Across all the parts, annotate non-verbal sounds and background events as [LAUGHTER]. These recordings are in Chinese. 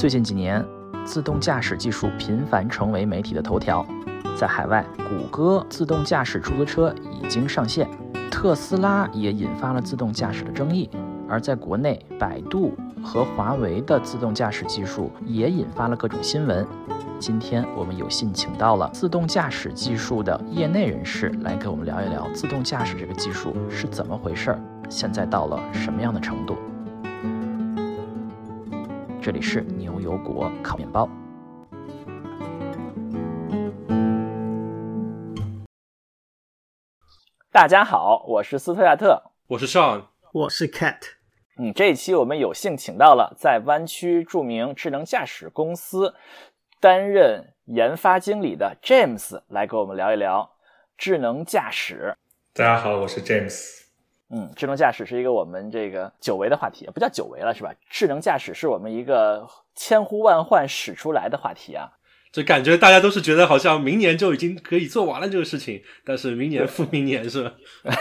最近几年，自动驾驶技术频繁成为媒体的头条。在海外，谷歌自动驾驶出租车已经上线，特斯拉也引发了自动驾驶的争议；而在国内，百度和华为的自动驾驶技术也引发了各种新闻。今天我们有幸请到了自动驾驶技术的业内人士来跟我们聊一聊自动驾驶这个技术是怎么回事儿，现在到了什么样的程度。这里是牛油果烤面包。大家好，我是斯特亚特，我是 Sean，我是 Cat。嗯，这一期我们有幸请到了在湾区著名智能驾驶公司担任研发经理的 James 来跟我们聊一聊智能驾驶。大家好，我是 James。嗯，智能驾驶是一个我们这个久违的话题，不叫久违了是吧？智能驾驶是我们一个千呼万唤始出来的话题啊。就感觉大家都是觉得好像明年就已经可以做完了这个事情，但是明年复明年是吧？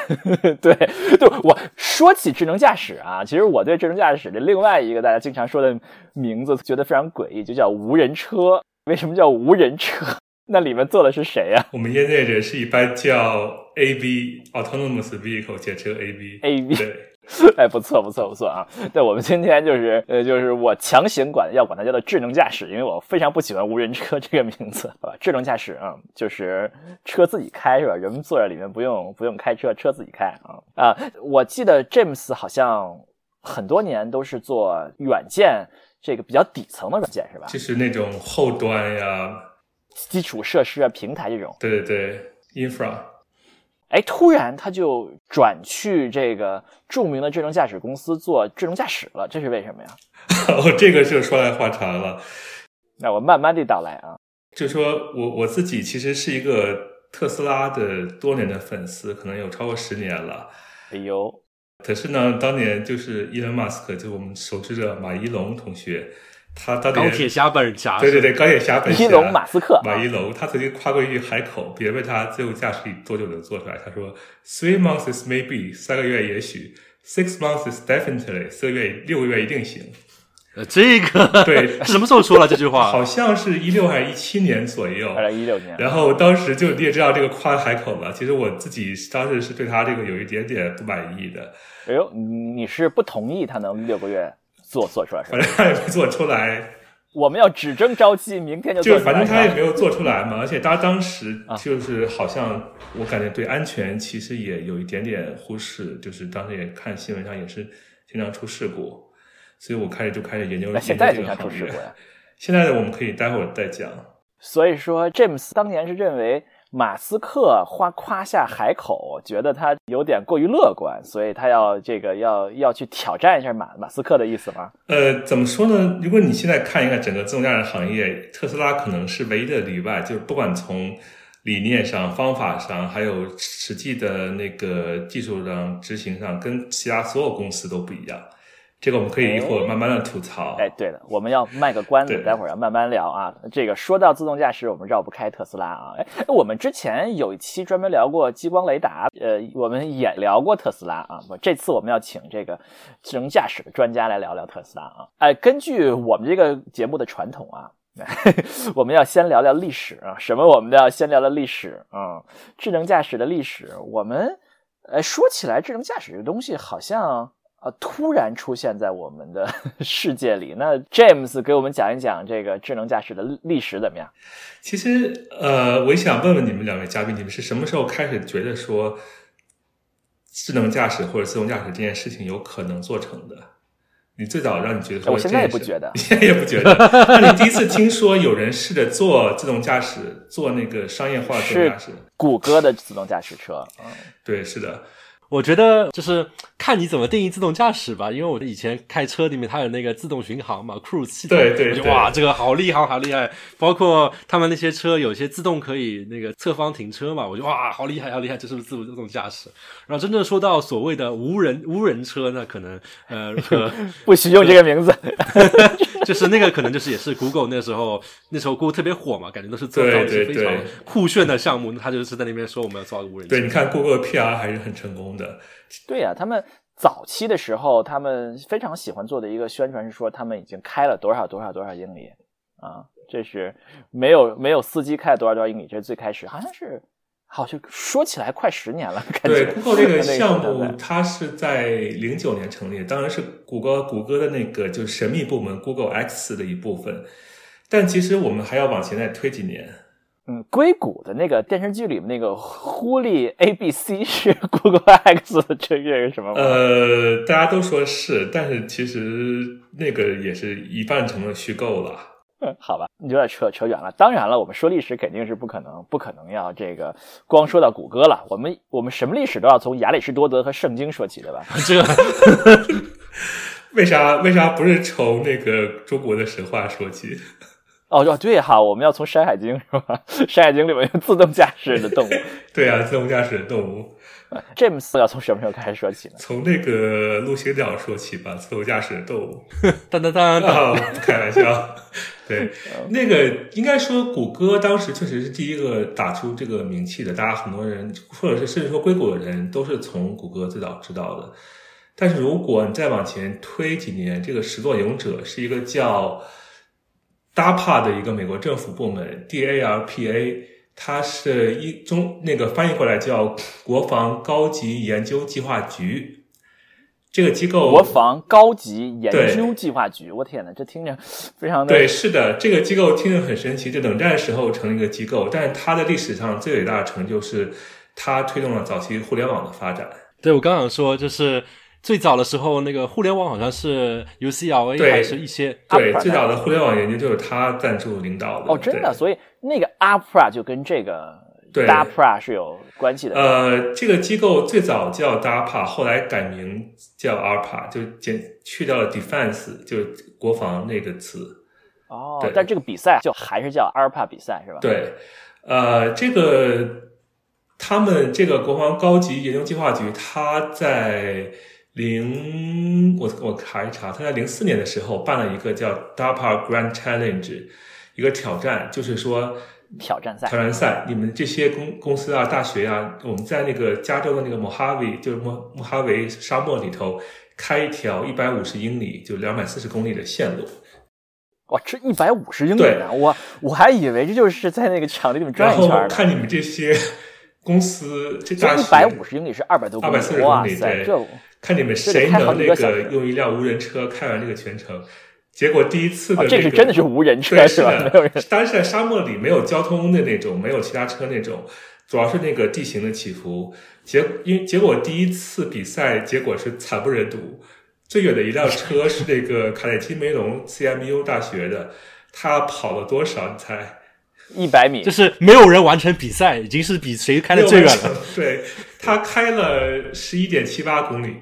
[LAUGHS] 对就，我说起智能驾驶啊，其实我对智能驾驶的另外一个大家经常说的名字觉得非常诡异，就叫无人车。为什么叫无人车？那里面坐的是谁呀？我们业内人士一般叫 AV（Autonomous Vehicle） 简称 AV。AV 对。[LAUGHS] 哎，不错不错不错啊！对，我们今天就是呃，就是我强行管要管它叫做智能驾驶，因为我非常不喜欢无人车这个名字好吧。智能驾驶啊，就是车自己开是吧？人们坐在里面不用不用开车，车自己开啊啊！我记得 James 好像很多年都是做软件这个比较底层的软件是吧？就是那种后端呀、基础设施啊、平台这种。对对对，infra。哎，突然他就转去这个著名的智能驾驶公司做智能驾驶了，这是为什么呀？[LAUGHS] 哦，这个就说来话长了。那我慢慢地道来啊。就说我我自己其实是一个特斯拉的多年的粉丝，可能有超过十年了。哎呦，可是呢，当年就是伊隆马斯克，就我们熟知的马一龙同学。他当年高铁侠本侠，对对对，高铁侠本侠，伊隆马斯克，马一龙，他曾经夸过一句海口，别人问他自由驾驶多久能做出来，他说：“Three months maybe，三个月也许；Six months definitely，四个月六个月一定行。”呃，这个对，[LAUGHS] 什么时候说了这句话？好像是一六还是一七年左右，二零一六年。然后当时就你也知道这个夸海口嘛，其实我自己当时是对他这个有一点点不满意的。哎呦，你是不同意他能六个月？做做出来是吧？反正他也没做出来。我们要只争朝夕，明天就就反正他也没有做出来嘛。而且他当时就是好像我感觉对安全其实也有一点点忽视，就是当时也看新闻上也是经常出事故，所以我开始就开始研究现在经常出事故呀。[LAUGHS] 现在的我们可以待会儿再讲。所以说，James 当年是认为。马斯克花夸下海口，觉得他有点过于乐观，所以他要这个要要去挑战一下马马斯克的意思吗？呃，怎么说呢？如果你现在看一看整个自动驾驶行业，特斯拉可能是唯一的例外，就是不管从理念上、方法上，还有实际的那个技术上执行上，跟其他所有公司都不一样。这个我们可以一会儿慢慢的吐槽。哎，对的，我们要卖个关子，待会儿要慢慢聊啊。这个说到自动驾驶，我们绕不开特斯拉啊。哎，我们之前有一期专门聊过激光雷达，呃，我们也聊过特斯拉啊。不，这次我们要请这个智能驾驶的专家来聊聊特斯拉啊。哎，根据我们这个节目的传统啊，[LAUGHS] 我们要先聊聊历史啊。什么？我们都要先聊聊历史啊。智能驾驶的历史，我们呃说起来，智能驾驶这个东西好像。啊！突然出现在我们的 [LAUGHS] 世界里，那 James 给我们讲一讲这个智能驾驶的历史怎么样？其实，呃，我想问问你们两位嘉宾，你们是什么时候开始觉得说智能驾驶或者自动驾驶这件事情有可能做成的？你最早让你觉得说，我现在也不觉得，现在也不觉得。那你第一次听说有人试着做自动驾驶，做那个商业化自动驾驶？谷歌的自动驾驶车。嗯，对，是的。我觉得就是看你怎么定义自动驾驶吧，因为我以前开车里面它有那个自动巡航嘛，cruise 系统，对对，哇，这个好厉害，好厉害！包括他们那些车有些自动可以那个侧方停车嘛，我就哇，好厉害，好厉害，这是不是自自动驾驶？然后真正说到所谓的无人无人车，那可能呃 [LAUGHS] 不许用这个名字，[LAUGHS] 就是那个可能就是也是 Google 那时候那时候 Google 特别火嘛，感觉都是做到一些非常酷炫的项目，他就是在那边说我们要造无人车。对，你看 Google PR 还是很成功。对呀，他们早期的时候，他们非常喜欢做的一个宣传是说，他们已经开了多少多少多少英里啊，这是没有没有司机开了多少多少英里，这是最开始，好像是，好像说起来快十年了。对，Google 这个 [LAUGHS] 项目，它是在零九年成立，当然是谷歌谷歌的那个就是神秘部门 Google X 的一部分，但其实我们还要往前再推几年。嗯，硅谷的那个电视剧里面那个狐狸 A B C 是 Google [LAUGHS] X 这个什么？呃，大家都说是，但是其实那个也是一半成了虚构了。嗯，[LAUGHS] 好吧，你有点扯扯远了。当然了，我们说历史肯定是不可能，不可能要这个光说到谷歌了。我们我们什么历史都要从亚里士多德和圣经说起，对吧？[LAUGHS] 这为啥为啥不是从那个中国的神话说起？哦哦对哈，我们要从《山海经》是吧？《山海经》里面有自动驾驶的动物。[LAUGHS] 对啊，自动驾驶的动物。James 要从什么时候开始说起呢？从那个陆行鸟说起吧，自动驾驶的动物。[LAUGHS] 当当当当，[LAUGHS] 开玩笑。对，那个应该说，谷歌当时确实是第一个打出这个名气的，大家很多人，或者是甚至说硅谷的人，都是从谷歌最早知道的。但是如果你再往前推几年，这个始作俑者是一个叫。DARPA 的一个美国政府部门，DARPA，它是一中那个翻译过来叫国防高级研究计划局。这个机构，国防高级研究计划局，我天哪，这听着非常的对，是的，这个机构听着很神奇。就冷战时候成立一个机构，但是它的历史上最伟大的成就是它推动了早期互联网的发展。对我刚想说就是。最早的时候，那个互联网好像是 UCLA 还是一些对最早的互联网研究就是他赞助领导的哦，真的，所以那个 ARPA 就跟这个 DARPA 是有关系的。呃，这个机构最早叫 DARPA，后来改名叫 ARPA，就减去掉了 defense，就是国防那个词。哦，但这个比赛就还是叫 ARPA 比赛是吧？对，呃，这个他们这个国防高级研究计划局，他在。零，我我查一查，他在零四年的时候办了一个叫 DARPA Grand Challenge，一个挑战，就是说挑战赛，挑战赛，你们这些公公司啊、大学啊，我们在那个加州的那个莫哈维，就是莫莫哈维沙漠里头开一条一百五十英里，就两百四十公里的线路。哇，这一百五十英里啊！我我还以为这就是在那个场地里面转一圈呢。看你们这些公司，这一百五十英里是二百多公里，哇塞，这。看你们谁能那个用一辆无人车开完这个全程？结果第一次的这是真的是无人车是吧？没有人，当然是在沙漠里，没有交通的那种，没有其他车那种，主要是那个地形的起伏。结因结果第一次比赛结果是惨不忍睹，最远的一辆车是那个卡内基梅隆 CMU 大学的，他跑了多少？你猜？一百米，就是没有人完成比赛，已经是比谁开的最远了。对他开了十一点七八公里，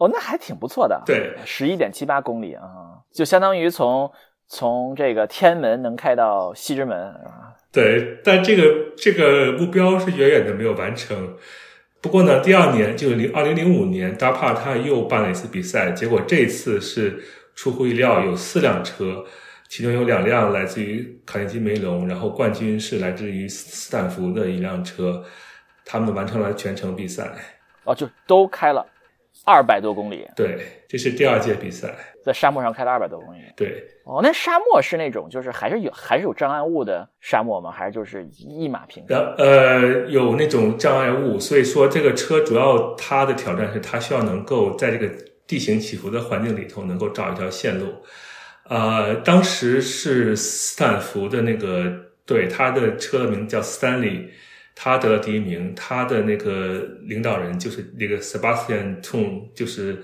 哦，那还挺不错的。对，十一点七八公里啊，就相当于从从这个天安门能开到西直门啊。对，但这个这个目标是远远的没有完成。不过呢，第二年就是零二零零五年，DARPA 他又办了一次比赛，结果这次是出乎意料，有四辆车。其中有两辆来自于卡内基梅隆，然后冠军是来自于斯坦福的一辆车，他们完成了全程比赛。哦，就都开了二百多公里。对，这是第二届比赛，在沙漠上开了二百多公里。对。哦，那沙漠是那种就是还是有还是有障碍物的沙漠吗？还是就是一马平川？呃，有那种障碍物，所以说这个车主要它的挑战是它需要能够在这个地形起伏的环境里头能够找一条线路。呃，当时是斯坦福的那个对他的车的名字叫 Stanley，他得了第一名。他的那个领导人就是那个 Sebastian Tun，就是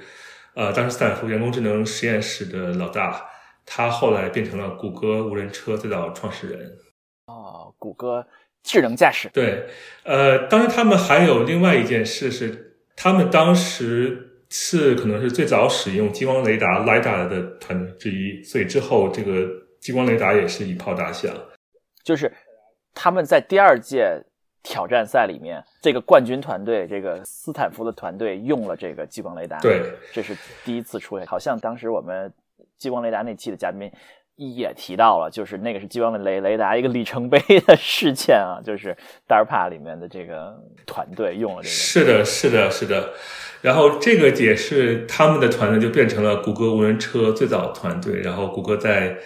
呃，当时斯坦福人工智能实验室的老大。他后来变成了谷歌无人车最早创始人。哦，谷歌智能驾驶。对，呃，当时他们还有另外一件事是，他们当时。是可能是最早使用激光雷达 （LiDAR） 的团队之一，所以之后这个激光雷达也是一炮打响。就是他们在第二届挑战赛里面，这个冠军团队，这个斯坦福的团队用了这个激光雷达。对，这是第一次出现。好像当时我们激光雷达那期的嘉宾也提到了，就是那个是激光雷雷达一个里程碑的事件啊，就是 DARPA 里面的这个团队用了这个。是的，是的，是的。然后这个也是他们的团队就变成了谷歌无人车最早的团队。然后谷歌在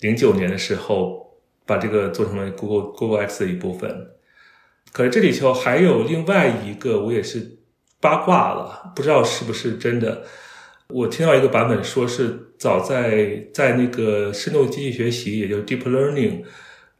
零九年的时候把这个做成了 Google Google X 的一部分。可是这里头还有另外一个，我也是八卦了，不知道是不是真的。我听到一个版本说是早在在那个深度机器学习，也就是 Deep Learning，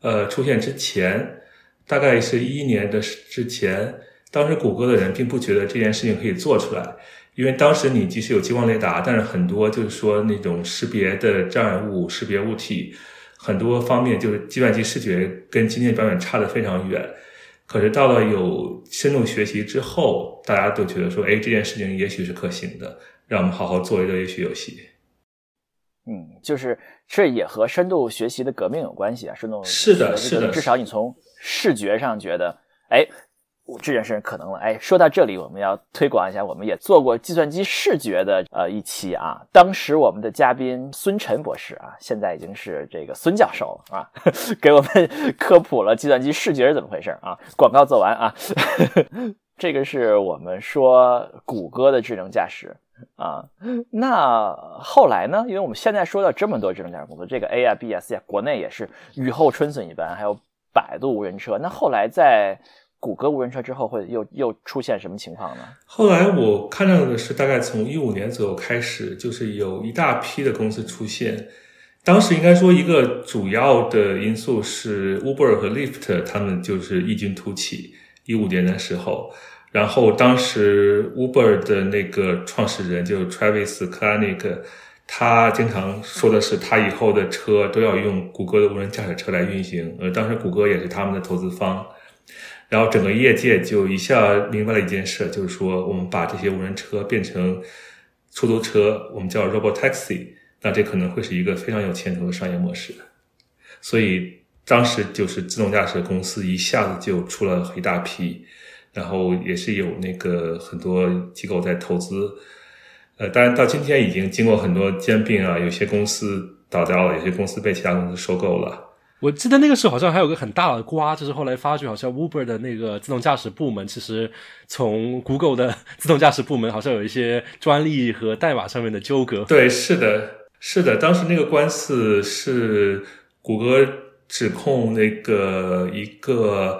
呃出现之前，大概是一一年的之前。当时谷歌的人并不觉得这件事情可以做出来，因为当时你即使有激光雷达，但是很多就是说那种识别的障碍物、识别物体，很多方面就是计算机视觉跟今天版本差的非常远。可是到了有深度学习之后，大家都觉得说，哎，这件事情也许是可行的，让我们好好做一做也许游戏。嗯，就是这也和深度学习的革命有关系啊。深度是的，是的，至少你从视觉上觉得，哎。这件事可能了，哎，说到这里，我们要推广一下，我们也做过计算机视觉的呃一期啊。当时我们的嘉宾孙晨博士啊，现在已经是这个孙教授了啊，[LAUGHS] 给我们 [LAUGHS] 科普了计算机视觉是怎么回事啊。广告做完啊，[LAUGHS] 这个是我们说谷歌的智能驾驶啊。那后来呢？因为我们现在说到这么多智能驾驶公司，这个 A 啊、B 啊、C 啊，国内也是雨后春笋一般，还有百度无人车。那后来在谷歌无人车之后会又又出现什么情况呢？后来我看到的是，大概从一五年左右开始，就是有一大批的公司出现。当时应该说一个主要的因素是 Uber 和 Lyft，他们就是异军突起。一五年的时候，然后当时 Uber 的那个创始人就 Travis Kalanick，他经常说的是，他以后的车都要用谷歌的无人驾驶车来运行。而当时谷歌也是他们的投资方。然后整个业界就一下明白了一件事，就是说我们把这些无人车变成出租车，我们叫 robot taxi，那这可能会是一个非常有前途的商业模式。所以当时就是自动驾驶公司一下子就出了一大批，然后也是有那个很多机构在投资。呃，当然到今天已经经过很多兼并啊，有些公司倒掉了，有些公司被其他公司收购了。我记得那个时候好像还有个很大的瓜，就是后来发觉好像 Uber 的那个自动驾驶部门，其实从 Google 的自动驾驶部门好像有一些专利和代码上面的纠葛。对，是的，是的，当时那个官司是谷歌指控那个一个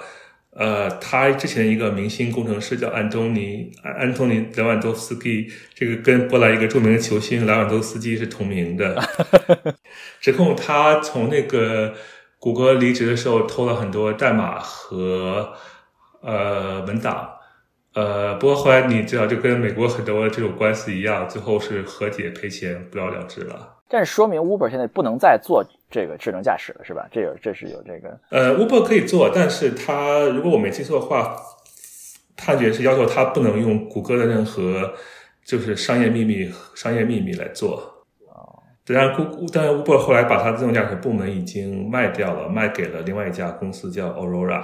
呃，他之前一个明星工程师叫安东尼安东尼莱万多夫斯基，这个跟波兰一个著名的球星莱万多夫斯基是同名的，[LAUGHS] 指控他从那个。谷歌离职的时候偷了很多代码和呃文档，呃，不过后来你知道，就跟美国很多这种官司一样，最后是和解赔钱，不了了之了。但是说明 Uber 现在不能再做这个智能驾驶了，是吧？这有这是有这个呃，Uber 可以做，但是它如果我没记错的话，判决是要求它不能用谷歌的任何就是商业秘密、商业秘密来做。当然，谷但是 Uber 后来把它自动驾驶部门已经卖掉了，卖给了另外一家公司叫 Aurora。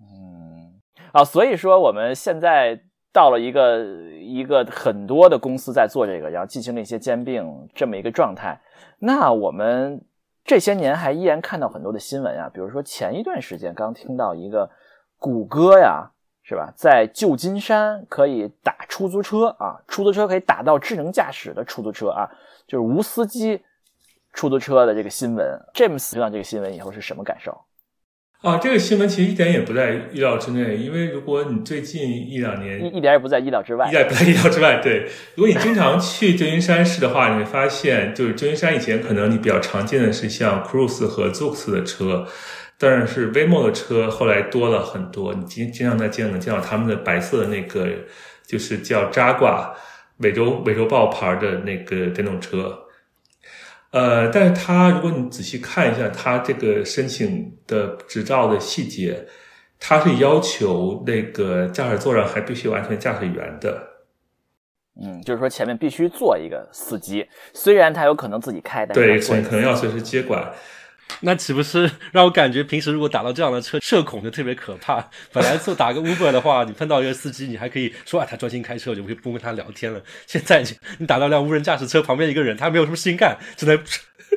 嗯，啊，所以说我们现在到了一个一个很多的公司在做这个，然后进行了一些兼并这么一个状态。那我们这些年还依然看到很多的新闻啊，比如说前一段时间刚听到一个谷歌呀，是吧，在旧金山可以打出租车啊，出租车可以打到智能驾驶的出租车啊。就是无司机出租车的这个新闻，James 听到这个新闻以后是什么感受？啊，这个新闻其实一点也不在意料之内，因为如果你最近一两年一一点也不在意料之外，一点不在意料之外。对，如果你经常去旧金山市的话，你会发现，就是旧金山以前可能你比较常见的是像 Cruise 和 Zoox 的车，但是 Waymo 的车后来多了很多，你经经常在街上能见到他们的白色的那个，就是叫扎挂。美洲美洲豹牌的那个电动车，呃，但是它如果你仔细看一下它这个申请的执照的细节，它是要求那个驾驶座上还必须有安全驾驶员的。嗯，就是说前面必须坐一个司机，虽然他有可能自己开，但对，可能要随时接管。[LAUGHS] 那岂不是 [LAUGHS] 让我感觉平时如果打到这样的车，社恐就特别可怕。本来做打个 Uber 的话，你碰到一个司机，你还可以说啊，他专心开车，就不不跟他聊天了。现在你打到辆无人驾驶车旁边一个人，他没有什么事情干，只能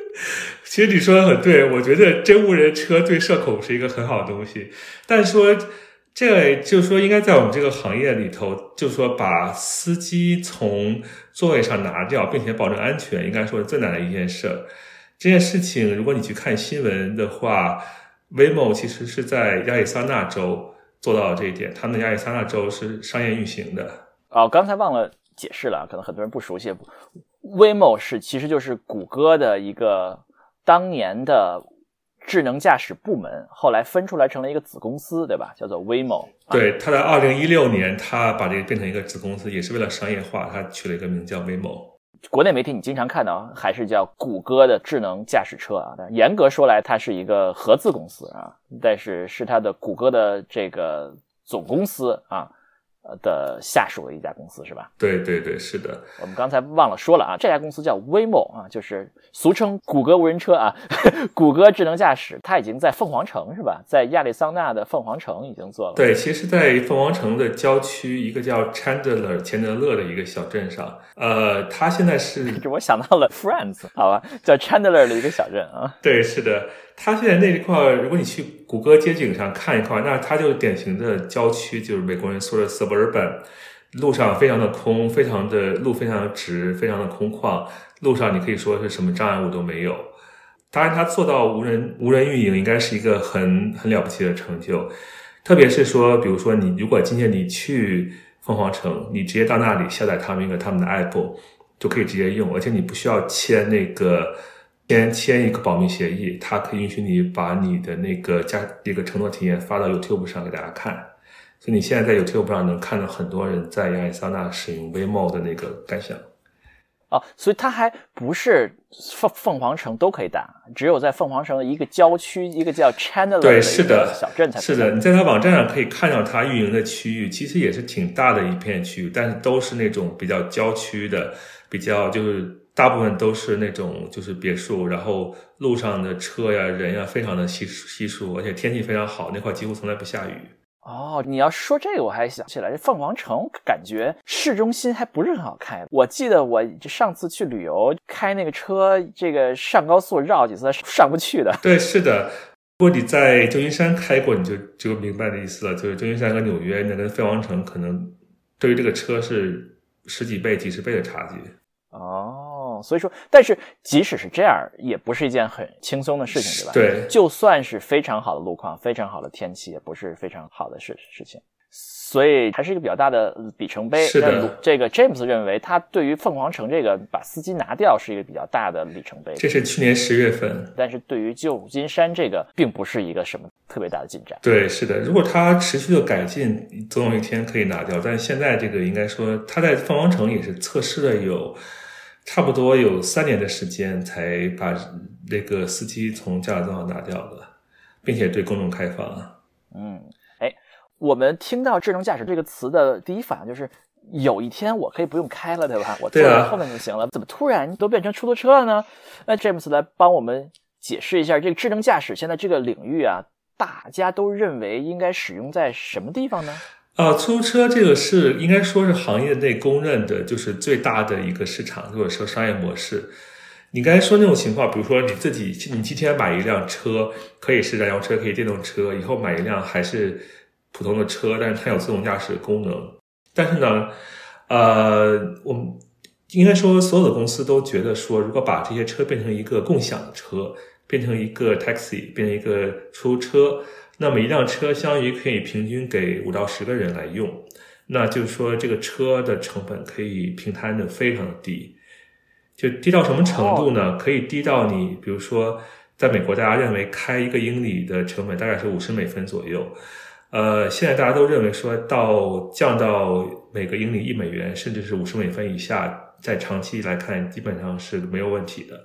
[LAUGHS] 其实你说的很对，我觉得真无人车对社恐是一个很好的东西，但说这就说应该在我们这个行业里头，就说把司机从座位上拿掉，并且保证安全，应该说是最难的一件事。这件事情，如果你去看新闻的话，Waymo 其实是在亚利桑那州做到了这一点，他们的亚利桑那州是商业运行的。哦，刚才忘了解释了，可能很多人不熟悉，Waymo 是其实就是谷歌的一个当年的。智能驾驶部门后来分出来成了一个子公司，对吧？叫做 Waymo。对，他在二零一六年，他把这个变成一个子公司，也是为了商业化，他取了一个名叫 Waymo。国内媒体你经常看到还是叫谷歌的智能驾驶车啊，但严格说来，它是一个合资公司啊，但是是它的谷歌的这个总公司啊。呃的下属的一家公司是吧？对对对，是的。我们刚才忘了说了啊，这家公司叫 Waymo 啊，就是俗称谷歌无人车啊，[LAUGHS] 谷歌智能驾驶，它已经在凤凰城是吧？在亚利桑那的凤凰城已经做了。对，其实，在凤凰城的郊区，一个叫 Chandler 钱德勒的一个小镇上，呃，它现在是，[LAUGHS] 我想到了 Friends，好吧，叫 Chandler 的一个小镇啊。对，是的。它现在那一块，如果你去谷歌街景上看一块，那它就是典型的郊区，就是美国人说的 suburban，路上非常的空，非常的路非常的直，非常的空旷，路上你可以说是什么障碍物都没有。当然，它做到无人无人运营，应该是一个很很了不起的成就。特别是说，比如说你如果今天你去凤凰城，你直接到那里下载他们一个他们的 app，就可以直接用，而且你不需要签那个。先签一个保密协议，他可以允许你把你的那个加一个承诺体验发到 YouTube 上给大家看。所以你现在在 YouTube 上能看到很多人在亚利桑那使用 Waymo 的那个感想。哦，所以它还不是凤凤凰城都可以打，只有在凤凰城的一个郊区，一个叫 Chandler 对是的小镇才是的。你在它网站上可以看到它运营的区域，其实也是挺大的一片区域，但是都是那种比较郊区的，比较就是。大部分都是那种就是别墅，然后路上的车呀、人呀非常的稀稀疏，而且天气非常好，那块几乎从来不下雨。哦，你要说这个，我还想起来，这凤凰城感觉市中心还不是很好开。我记得我上次去旅游开那个车，这个上高速绕几次上不去的。[LAUGHS] 对，是的。如果你在旧金山开过，你就就明白的意思了。就是旧金山和纽约那跟凤凰城可能对于这个车是十几倍、几十倍的差距。哦。所以说，但是即使是这样，也不是一件很轻松的事情，对吧？对，就算是非常好的路况、非常好的天气，也不是非常好的事事情。所以还是一个比较大的里程碑。是的，这个 James 认为，他对于凤凰城这个把司机拿掉是一个比较大的里程碑。这是去年十月份，但是对于旧金山这个，并不是一个什么特别大的进展。对，是的，如果他持续的改进，总有一天可以拿掉。但现在这个应该说，他在凤凰城也是测试了有。差不多有三年的时间才把那个司机从驾驶座上拿掉的，并且对公众开放。嗯，哎，我们听到智能驾驶这个词的第一反应就是，有一天我可以不用开了，对吧？[LAUGHS] 我坐在后面就行了。怎么突然都变成出租车了呢？那 James 来帮我们解释一下，这个智能驾驶现在这个领域啊，大家都认为应该使用在什么地方呢？啊，出租车这个是应该说是行业内公认的，就是最大的一个市场，或者说商业模式。你刚才说那种情况，比如说你自己，你今天买一辆车，可以是燃油车，可以电动车，以后买一辆还是普通的车，但是它有自动驾驶功能。但是呢，呃，我们应该说所有的公司都觉得说，如果把这些车变成一个共享车，变成一个 taxi，变成一个出租车。那么一辆车相当于可以平均给五到十个人来用，那就是说这个车的成本可以平摊的非常的低，就低到什么程度呢？可以低到你比如说，在美国大家认为开一个英里的成本大概是五十美分左右，呃，现在大家都认为说到降到每个英里一美元，甚至是五十美分以下，在长期来看基本上是没有问题的。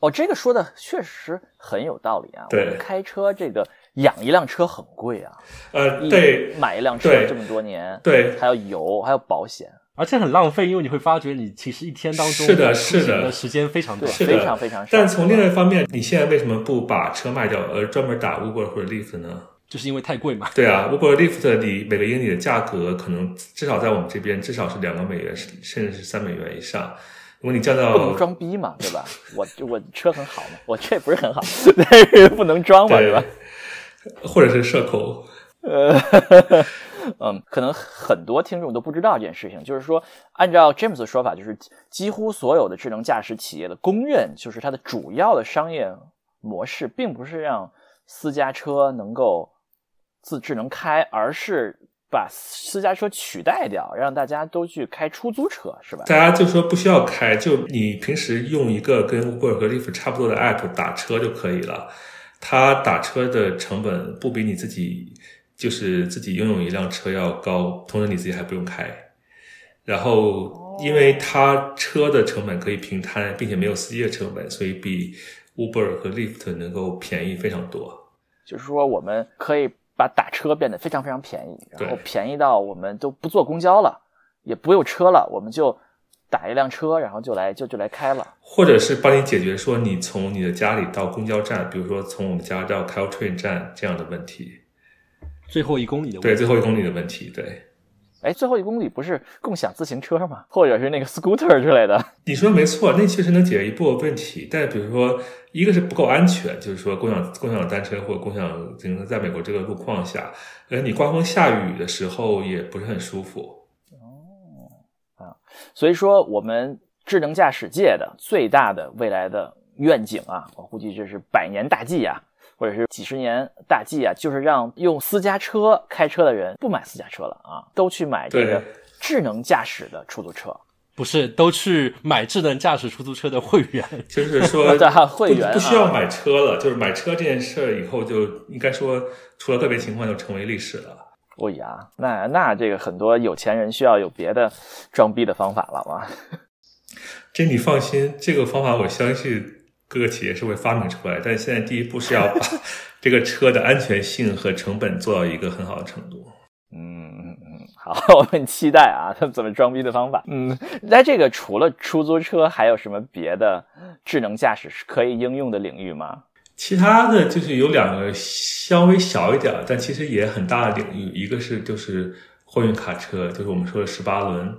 哦，这个说的确实很有道理啊。对，开车这个。养一辆车很贵啊，呃，对，买一辆车这么多年，对，还要油，还要保险，而且很浪费，因为你会发觉你其实一天当中是的，是的，时间非常短，非常非常少。但从另外一方面，你现在为什么不把车卖掉，而专门打 Uber 或者 Lyft 呢？就是因为太贵嘛。对啊，Uber、Lyft 你每个英里的价格可能至少在我们这边至少是两个美元，甚至是三美元以上。如果你降到不能装逼嘛，对吧？我 [LAUGHS] 我车很好嘛，我车也不是很好，[LAUGHS] 但是不能装嘛，对吧？[LAUGHS] 或者是社恐，呃，[LAUGHS] 嗯，可能很多听众都不知道这件事情，就是说，按照 James 的说法，就是几乎所有的智能驾驶企业的公认，就是它的主要的商业模式，并不是让私家车能够自智能开，而是把私家车取代掉，让大家都去开出租车，是吧？大家就说不需要开，就你平时用一个跟 Uber 和 Lyft 差不多的 app 打车就可以了。它打车的成本不比你自己就是自己拥有一辆车要高，同时你自己还不用开。然后，因为他车的成本可以平摊，并且没有司机的成本，所以比 Uber 和 Lyft 能够便宜非常多。就是说，我们可以把打车变得非常非常便宜，然后便宜到我们都不坐公交了，也不用车了，我们就打一辆车，然后就来就就来开了。或者是帮你解决说你从你的家里到公交站，比如说从我们家到 Caltrain 站这样的问题，最后一公里的对问题最后一公里的问题，对。哎，最后一公里不是共享自行车吗？或者是那个 scooter 之类的？你说没错，那确实能解决一部分问题，但比如说，一个是不够安全，就是说共享共享单车或者共享自行车，在美国这个路况下，呃，你刮风下雨的时候也不是很舒服。所以说，我们智能驾驶界的最大的未来的愿景啊，我估计这是百年大计啊，或者是几十年大计啊，就是让用私家车开车的人不买私家车了啊，都去买这个智能驾驶的出租车。不是都去买智能驾驶出租车的会员？[LAUGHS] 就是说 [LAUGHS] 会员啊不不需要买车了，就是买车这件事儿以后就应该说，除了个别情况就成为历史了。哦呀，那那这个很多有钱人需要有别的装逼的方法了吗？[LAUGHS] 这你放心，这个方法我相信各个企业是会发明出来，但现在第一步是要把 [LAUGHS] 这个车的安全性和成本做到一个很好的程度。嗯嗯嗯，好，[LAUGHS] 我很期待啊，他们怎么装逼的方法。嗯，那这个除了出租车，还有什么别的智能驾驶是可以应用的领域吗？其他的就是有两个稍微小一点，但其实也很大的领域，一个是就是货运卡车，就是我们说的十八轮。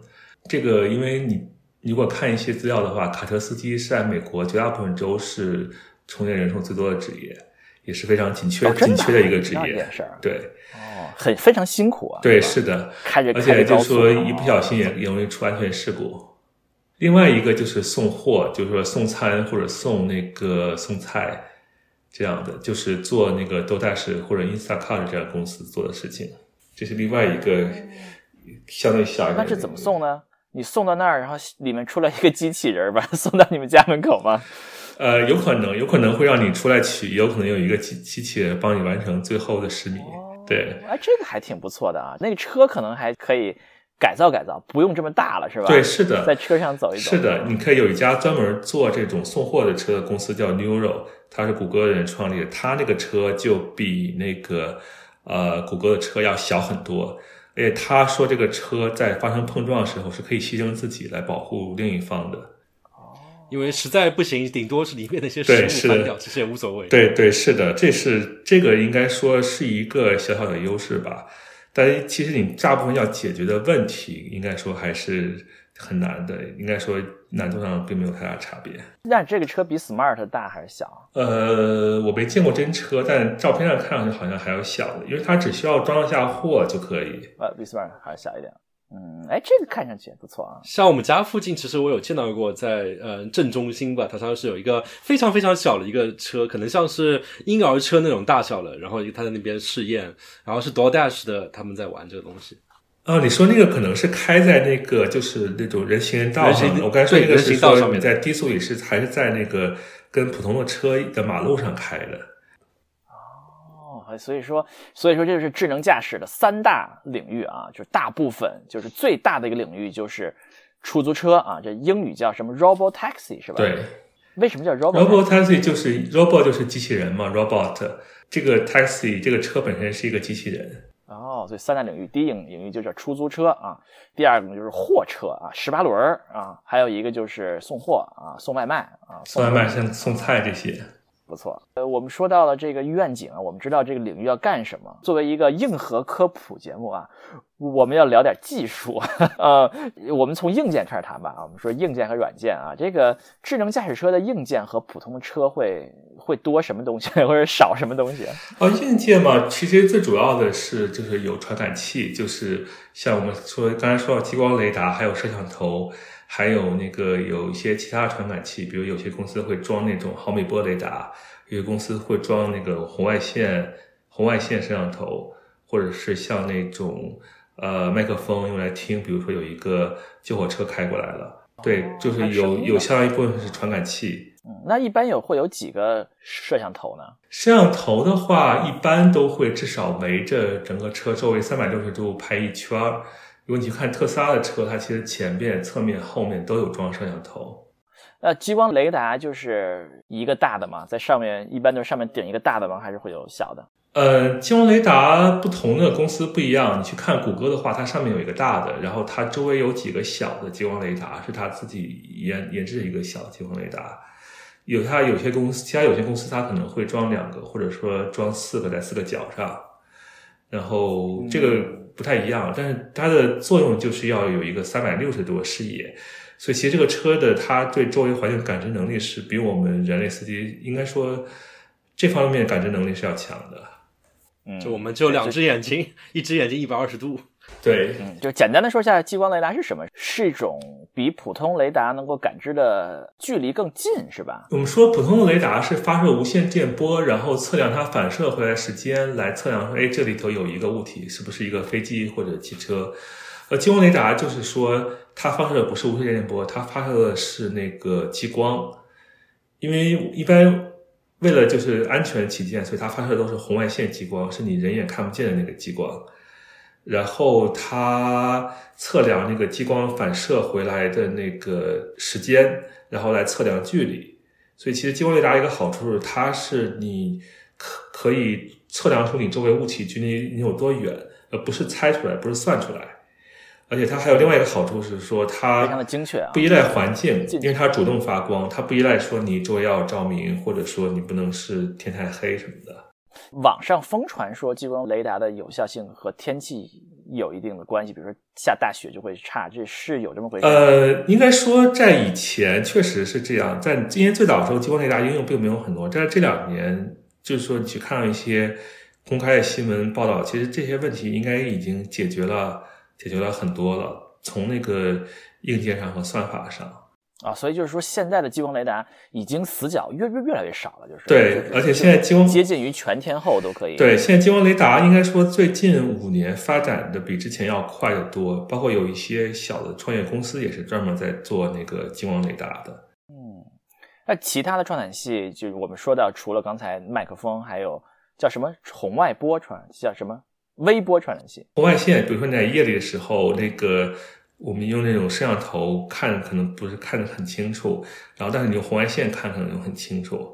这个因为你如果看一些资料的话，卡车司机是在美国绝大部分州是从业人数最多的职业，也是非常紧缺、哦紧缺的一个职这业。对哦，很非常辛苦啊。对，是的。开着而且就是说一不小心也也容易出安全事故。另外一个就是送货，就是说送餐或者送那个送菜这样的，就是做那个 DoorDash 或者 Instacart 这样公司做的事情，这是另外一个相对小一点的。那这怎么？送呢？你送到那儿，然后里面出来一个机器人儿，把 [LAUGHS] 它送到你们家门口吗？呃，有可能，有可能会让你出来取，有可能有一个机机器人帮你完成最后的十米。对，哎，这个还挺不错的啊。那个车可能还可以改造改造，不用这么大了，是吧？对，是的，在车上走一走。是的，你可以有一家专门做这种送货的车的公司叫 Neuro，它是谷歌的人创立的，他那个车就比那个呃谷歌的车要小很多，而且他说这个车在发生碰撞的时候是可以牺牲自己来保护另一方的。因为实在不行，顶多是里面那些对是的食物翻掉，其实也无所谓。对对，是的，这是这个应该说是一个小小的优势吧。但其实你大部分要解决的问题，应该说还是很难的，应该说难度上并没有太大差别。那这个车比 Smart 大还是小？呃，我没见过真车，但照片上看上去好像还要小的，因为它只需要装得下货就可以。呃，比 Smart 还是小一点。嗯，哎，这个看上去也不错啊。像我们家附近，其实我有见到过在，呃正中心吧，它像是有一个非常非常小的一个车，可能像是婴儿车那种大小了，然后他在那边试验，然后是 DoorDash 的他们在玩这个东西。哦，你说那个可能是开在那个就是那种人行人道上的，人行我刚才说那个人是说行道上面你在低速里是还是在那个跟普通的车的马路上开的。哦，所以说，所以说这是智能驾驶的三大领域啊，就是大部分就是最大的一个领域就是出租车啊，这英语叫什么 robot taxi 是吧？。对为什么叫 robot？，robot taxi 就是 robot 就是机器人嘛，robot 这个 taxi 这个车本身是一个机器人。哦，所以三大领域，第一领域就叫出租车啊，第二个呢就是货车啊，十八轮儿啊，还有一个就是送货啊，送外卖啊，送外卖、像送菜这些，不错。呃，我们说到了这个愿景啊，我们知道这个领域要干什么。作为一个硬核科普节目啊，我们要聊点技术。[LAUGHS] 呃，我们从硬件开始谈吧啊，我们说硬件和软件啊，这个智能驾驶车的硬件和普通车会会多什么东西，[LAUGHS] 或者少什么东西？哦，硬件嘛，其实最主要的是就是有传感器，就是像我们说刚才说到激光雷达，还有摄像头。还有那个有一些其他传感器，比如有些公司会装那种毫米波雷达，有些公司会装那个红外线红外线摄像头，或者是像那种呃麦克风用来听，比如说有一个救火车开过来了，对，就是有有相当一部分是传感器。嗯，那一般有会有几个摄像头呢？摄像头的话，一般都会至少围着整个车周围三百六十度拍一圈儿。如果你去看特斯拉的车，它其实前面、侧面、后面都有装摄像头。那激光雷达就是一个大的嘛，在上面一般都是上面顶一个大的吗？还是会有小的？呃，激光雷达不同的公司不一样。你去看谷歌的话，它上面有一个大的，然后它周围有几个小的激光雷达，是它自己研研制的一个小的激光雷达。有它有些公司，其他有些公司它可能会装两个，或者说装四个在四个角上。然后这个不太一样，但是它的作用就是要有一个三百六十度的视野，所以其实这个车的它对周围环境感知能力是比我们人类司机应该说这方面感知能力是要强的。嗯，就我们就两只眼睛，[LAUGHS] 一只眼睛一百二十度。对，嗯，就简单的说一下，激光雷达是什么？是一种比普通雷达能够感知的距离更近，是吧？我们说普通的雷达是发射无线电波，然后测量它反射回来时间，来测量说，哎，这里头有一个物体，是不是一个飞机或者汽车？而激光雷达就是说，它发射的不是无线电波，它发射的是那个激光，因为一般为了就是安全起见，所以它发射的都是红外线激光，是你人眼看不见的那个激光。然后它测量那个激光反射回来的那个时间，然后来测量距离。所以其实激光雷达一个好处是，它是你可可以测量出你周围物体距离你有多远，而不是猜出来，不是算出来。而且它还有另外一个好处是说，它非常的精确啊，不依赖环境，因为它主动发光，它不依赖说你周围要照明，或者说你不能是天太黑什么的。网上疯传说激光雷达的有效性和天气有一定的关系，比如说下大雪就会差，这是有这么回事？呃，应该说在以前确实是这样，在今年最早的时候，激光雷达应用并没有很多。但是这两年，就是说你去看到一些公开的新闻报道，其实这些问题应该已经解决了，解决了很多了，从那个硬件上和算法上。啊，所以就是说，现在的激光雷达已经死角越越越来越少了，就是对，而且现在激光接近于全天候都可以。对，现在激光雷达应该说最近五年发展的比之前要快得多，包括有一些小的创业公司也是专门在做那个激光雷达的。嗯，那其他的传感器，就是我们说到，除了刚才麦克风，还有叫什么红外波传，叫什么微波传感器？红外线，比如说你在夜里的时候，那个。我们用那种摄像头看，可能不是看得很清楚，然后但是你用红外线看，可能就很清楚。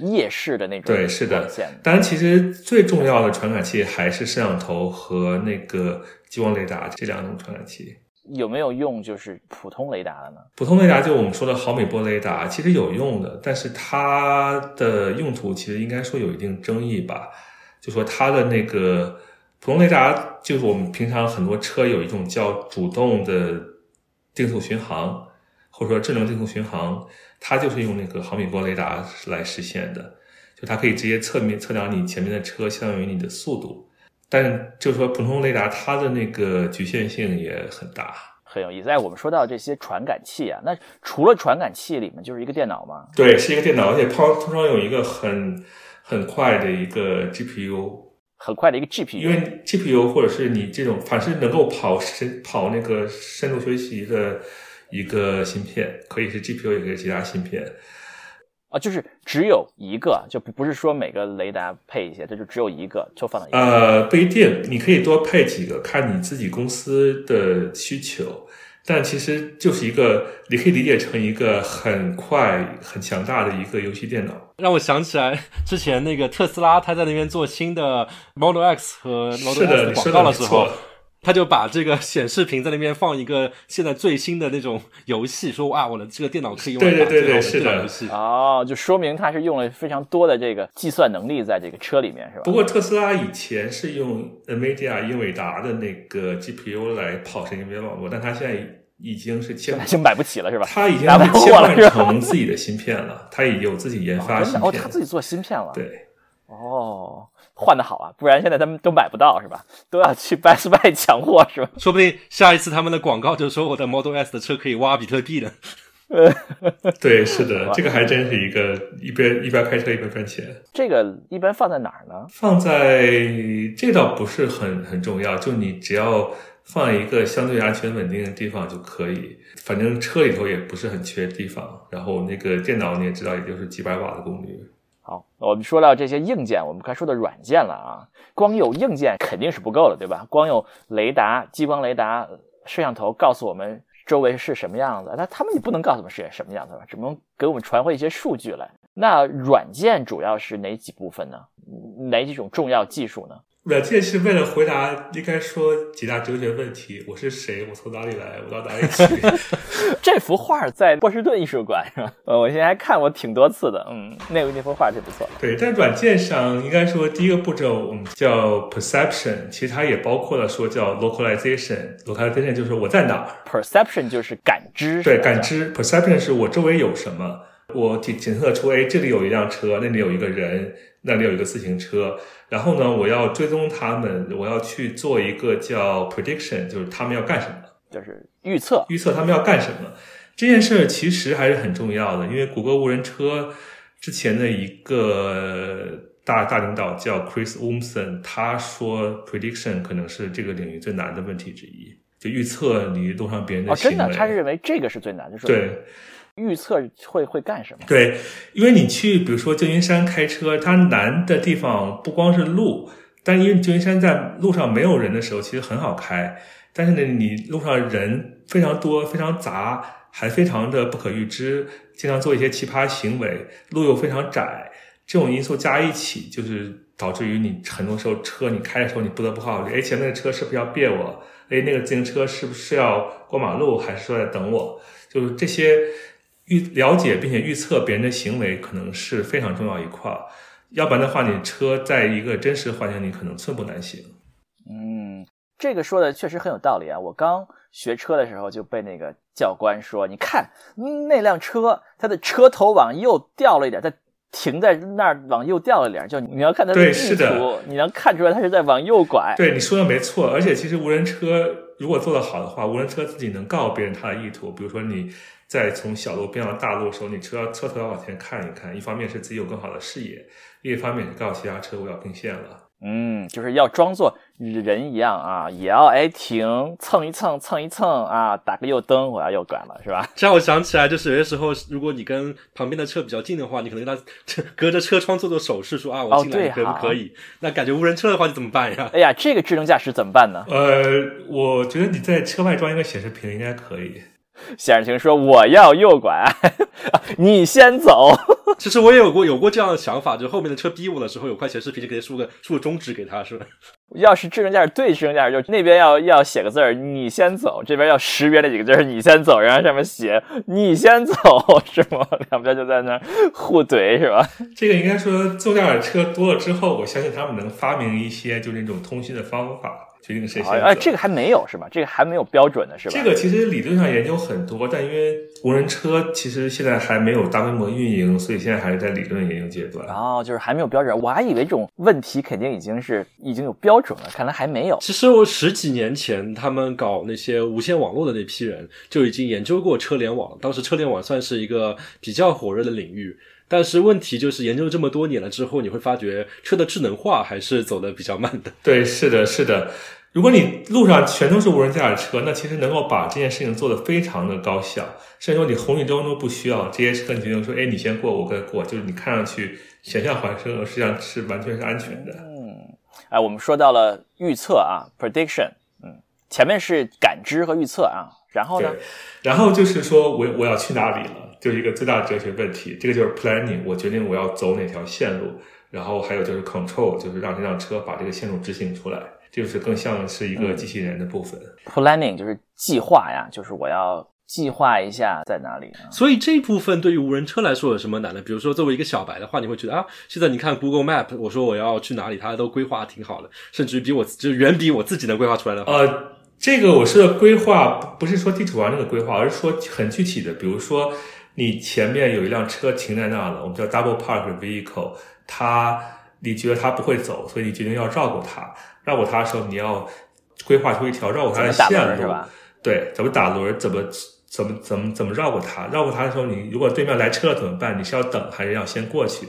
夜视的那种。对，是的。当然，其实最重要的传感器还是摄像头和那个激光雷达这两种传感器。有没有用就是普通雷达的呢？普通雷达就我们说的毫米波雷达，其实有用的，但是它的用途其实应该说有一定争议吧。就说它的那个。普通雷达就是我们平常很多车有一种叫主动的定速巡航，或者说智能定速巡航，它就是用那个毫米波雷达来实现的。就它可以直接侧面测量你前面的车相当于你的速度。但就是说普通雷达它的那个局限性也很大，很有意思。哎，我们说到这些传感器啊，那除了传感器里面就是一个电脑吗？对，是一个电脑，而且通通常有一个很很快的一个 GPU。很快的一个 GPU，因为 GPU 或者是你这种凡是能够跑深跑那个深度学习的一个芯片，可以是 GPU，也可以是其他芯片。啊，就是只有一个，就不不是说每个雷达配一些，这就只有一个，就放在。呃，不一定，你可以多配几个，看你自己公司的需求。但其实就是一个，你可以理解成一个很快、很强大的一个游戏电脑。让我想起来 [LAUGHS] 之前那个特斯拉，他在那边做新的 Model X 和 Model S 广告的时候，他就把这个显示屏在那边放一个现在最新的那种游戏，说哇，我的这个电脑可以用来对对对是的。哦，就说明它是用了非常多的这个计算能力在这个车里面，是吧不？过特斯拉以前是用 NVIDIA 英伟达的那个 GPU 来跑神经元网络，但它现在已经是切 [LAUGHS] 现在就买不起了，是吧？它已经 [LAUGHS] 拿不是切换过了是吧成自己的芯片了，它也有自己研发哦。他自己做芯片了。对，哦，换的好啊，不然现在他们都买不到，是吧？都要去 Best Buy 抢货，是吧？说不定下一次他们的广告就说我的 Model S 的车可以挖比特币呢。[LAUGHS] 对，是的，这个还真是一个一边一边开车一边赚钱。这个一般放在哪儿呢？放在这倒不是很很重要，就你只要放在一个相对安全稳定的地方就可以。反正车里头也不是很缺地方，然后那个电脑你也知道，也就是几百瓦的功率。好，我们说到这些硬件，我们该说的软件了啊。光有硬件肯定是不够的，对吧？光有雷达、激光雷达、摄像头告诉我们周围是什么样子，那他们也不能告诉我们是什么样子吧？只能给我们传回一些数据来。那软件主要是哪几部分呢？哪几种重要技术呢？软件是为了回答应该说几大哲学问题：我是谁？我从哪里来？我到哪里去？[LAUGHS] 这幅画在波士顿艺术馆是吧？呃，我现在还看过挺多次的，嗯，那那幅画挺不错。对，在软件上应该说第一个步骤嗯叫 perception，其实它也包括了说叫 localization。localization 就是我在哪儿，Perception 就是感知，对，感知 perception 是我周围有什么，我检检测出，哎，这里有一辆车，那里有一个人，那里有一个自行车，然后呢，我要追踪他们，我要去做一个叫 prediction，就是他们要干什么，就是预测。预测他们要干什么。这件事儿其实还是很重要的，因为谷歌无人车之前的一个大大领导叫 Chris Wilson，他说 prediction 可能是这个领域最难的问题之一，就预测你路上别人的哦，行为。真的，他是认为这个是最难的，就是对。预测会会干什么？对，因为你去比如说旧金山开车，它难的地方不光是路，但因为旧金山在路上没有人的时候，其实很好开。但是呢，你路上人非常多、非常杂，还非常的不可预知，经常做一些奇葩行为，路又非常窄，这种因素加一起，就是导致于你很多时候车你开的时候，你不得不考虑，哎，前面的车是不是要别我？哎，那个自行车是不是要过马路，还是说在等我？就是这些。预了解并且预测别人的行为，可能是非常重要一块儿。要不然的话，你车在一个真实环境里可能寸步难行。嗯，这个说的确实很有道理啊！我刚学车的时候就被那个教官说：“你看那辆车，它的车头往右掉了一点，它停在那儿往右掉了一点，就你要看它的对地是的图，你能看出来它是在往右拐。”对你说的没错，而且其实无人车如果做得好的话，无人车自己能告诉别人它的意图。比如说你在从小路变到大路的时候，你车车头要往前看一看，一方面是自己有更好的视野，另一方面你告诉其他车我要并线了。嗯，就是要装作人一样啊，也要哎停蹭一蹭蹭一蹭啊，打个右灯，我要右拐了，是吧？这让我想起来，就是有些时候，如果你跟旁边的车比较近的话，你可能跟他隔着车窗做做手势，说啊，我进来，哦对你可不可以？那感觉无人车的话，你怎么办呀？哎呀，这个智能驾驶怎么办呢？呃，我觉得你在车外装一个显示屏应该可以。显示屏说我要右拐，你先走。其实我也有过有过这样的想法，就后面的车逼我的时候，有块显示屏就可以竖个竖个中指给他，是吧？要是智能驾驶对智能驾驶，就那边要要写个字儿，你先走；这边要识别那几个字儿，你先走，然后上面写你先走，是吗？两边就在那儿互怼，是吧？这个应该说，自动驾驶车多了之后，我相信他们能发明一些就那种通讯的方法，决定谁先走。啊，这个还没有是吧？这个还没有标准的是吧？这个其实理论上研究很多，但因为无人车其实现在还没有大规模运营，所以现在还是在理论研究阶段。哦，就是还没有标准，我还以为这种问题肯定已经是已经有标准了，看来还没有。其实我十几年前他们搞那些无线网络的那批人就已经研究过车联网，当时车联网算是一个比较火热的领域。但是问题就是研究了这么多年了之后，你会发觉车的智能化还是走的比较慢的。对，是的，是的。如果你路上全都是无人驾驶车，那其实能够把这件事情做得非常的高效，甚至说你红绿灯都不需要，这些车你就能说，哎，你先过，我再过，就是你看上去险象环生，实际上是完全是安全的。嗯哎，我们说到了预测啊，prediction，嗯，前面是感知和预测啊，然后呢对，，然后就是说我我要去哪里了，就是一个最大的哲学问题。这个就是 planning，我决定我要走哪条线路，然后还有就是 control，就是让这辆车把这个线路执行出来。就是更像是一个机器人的部分。Planning 就是计划呀，就是我要计划一下在哪里。所以这部分对于无人车来说有什么难的？比如说作为一个小白的话，你会觉得啊，现在你看 Google Map，我说我要去哪里，它都规划挺好的，甚至于比我就远比我自己能规划出来的。呃，这个我说的规划不是说地图上那个规划，而是说很具体的，比如说你前面有一辆车停在那了，我们叫 double park vehicle，它你觉得它不会走，所以你决定要绕过它。绕过它的时候，你要规划出一条绕过它的线路，是吧？对，怎么打轮？怎么怎么怎么怎么绕过它？绕过它的时候，你如果对面来车了怎么办？你是要等还是要先过去？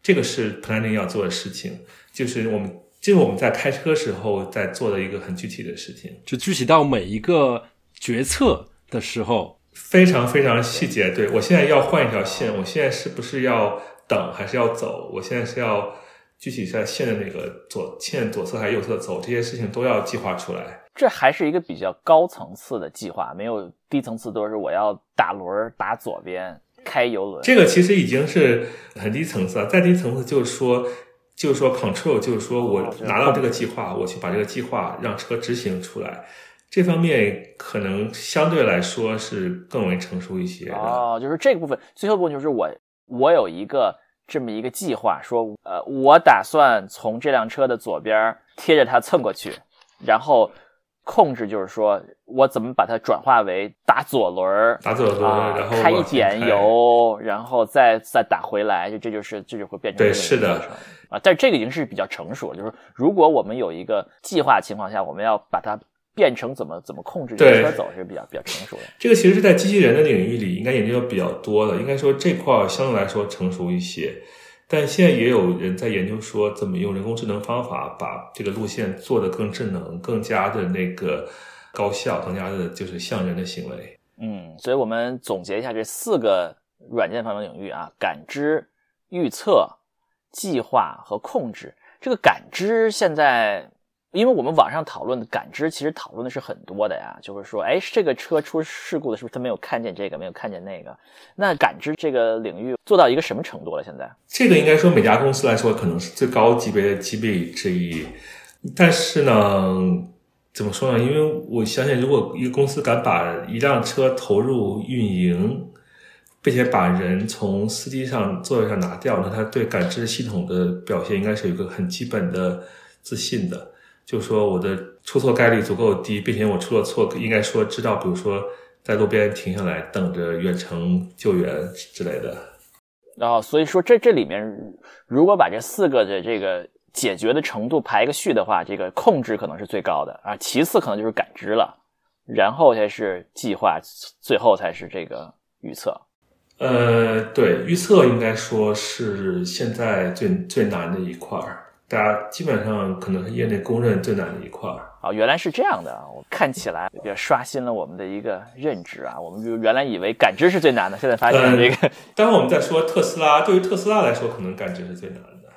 这个是 planning 要做的事情，就是我们就是我们在开车时候在做的一个很具体的事情，就具体到每一个决策的时候，非常非常细节。对我现在要换一条线，我现在是不是要等还是要走？我现在是要。具体在线的那个左线左侧还是右侧走，这些事情都要计划出来。这还是一个比较高层次的计划，没有低层次都是我要打轮打左边开游轮。这个其实已经是很低层次了，再低层次就是说，就是说 control，就是说我拿到这个计划，我去把这个计划让车执行出来，这方面可能相对来说是更为成熟一些。哦，就是这个部分，最后部分就是我我有一个。这么一个计划，说，呃，我打算从这辆车的左边贴着它蹭过去，然后控制就是说我怎么把它转化为打左轮，打左轮，然后开一点油，然后再再打回来，就这就是这就会变成对，是的啊，但这个已经是比较成熟了，就是如果我们有一个计划情况下，我们要把它。变成怎么怎么控制这个车走是比较比较成熟的。这个其实是在机器人的领域里应该研究的比较多的，应该说这块相对来说成熟一些。但现在也有人在研究说怎么用人工智能方法把这个路线做得更智能、更加的那个高效、更加的就是像人的行为。嗯，所以我们总结一下这四个软件方面领域啊：感知、预测、计划和控制。这个感知现在。因为我们网上讨论的感知，其实讨论的是很多的呀，就是说，哎，这个车出事故的是不是他没有看见这个，没有看见那个？那感知这个领域做到一个什么程度了？现在这个应该说每家公司来说可能是最高级别的级别之一，但是呢，怎么说呢？因为我相信，如果一个公司敢把一辆车投入运营，并且把人从司机上座位上拿掉，那他对感知系统的表现应该是有一个很基本的自信的。就说我的出错概率足够低，并且我出了错，应该说知道，比如说在路边停下来等着远程救援之类的。然后，所以说这这里面，如果把这四个的这个解决的程度排个序的话，这个控制可能是最高的啊，其次可能就是感知了，然后才是计划，最后才是这个预测。呃，对，预测应该说是现在最最难的一块儿。大家基本上可能是业内公认最难的一块儿啊，原来是这样的，我看起来也刷新了我们的一个认知啊。我们就原来以为感知是最难的，现在发现这个。待会我们再说特斯拉，对于特斯拉来说，可能感知是最难的。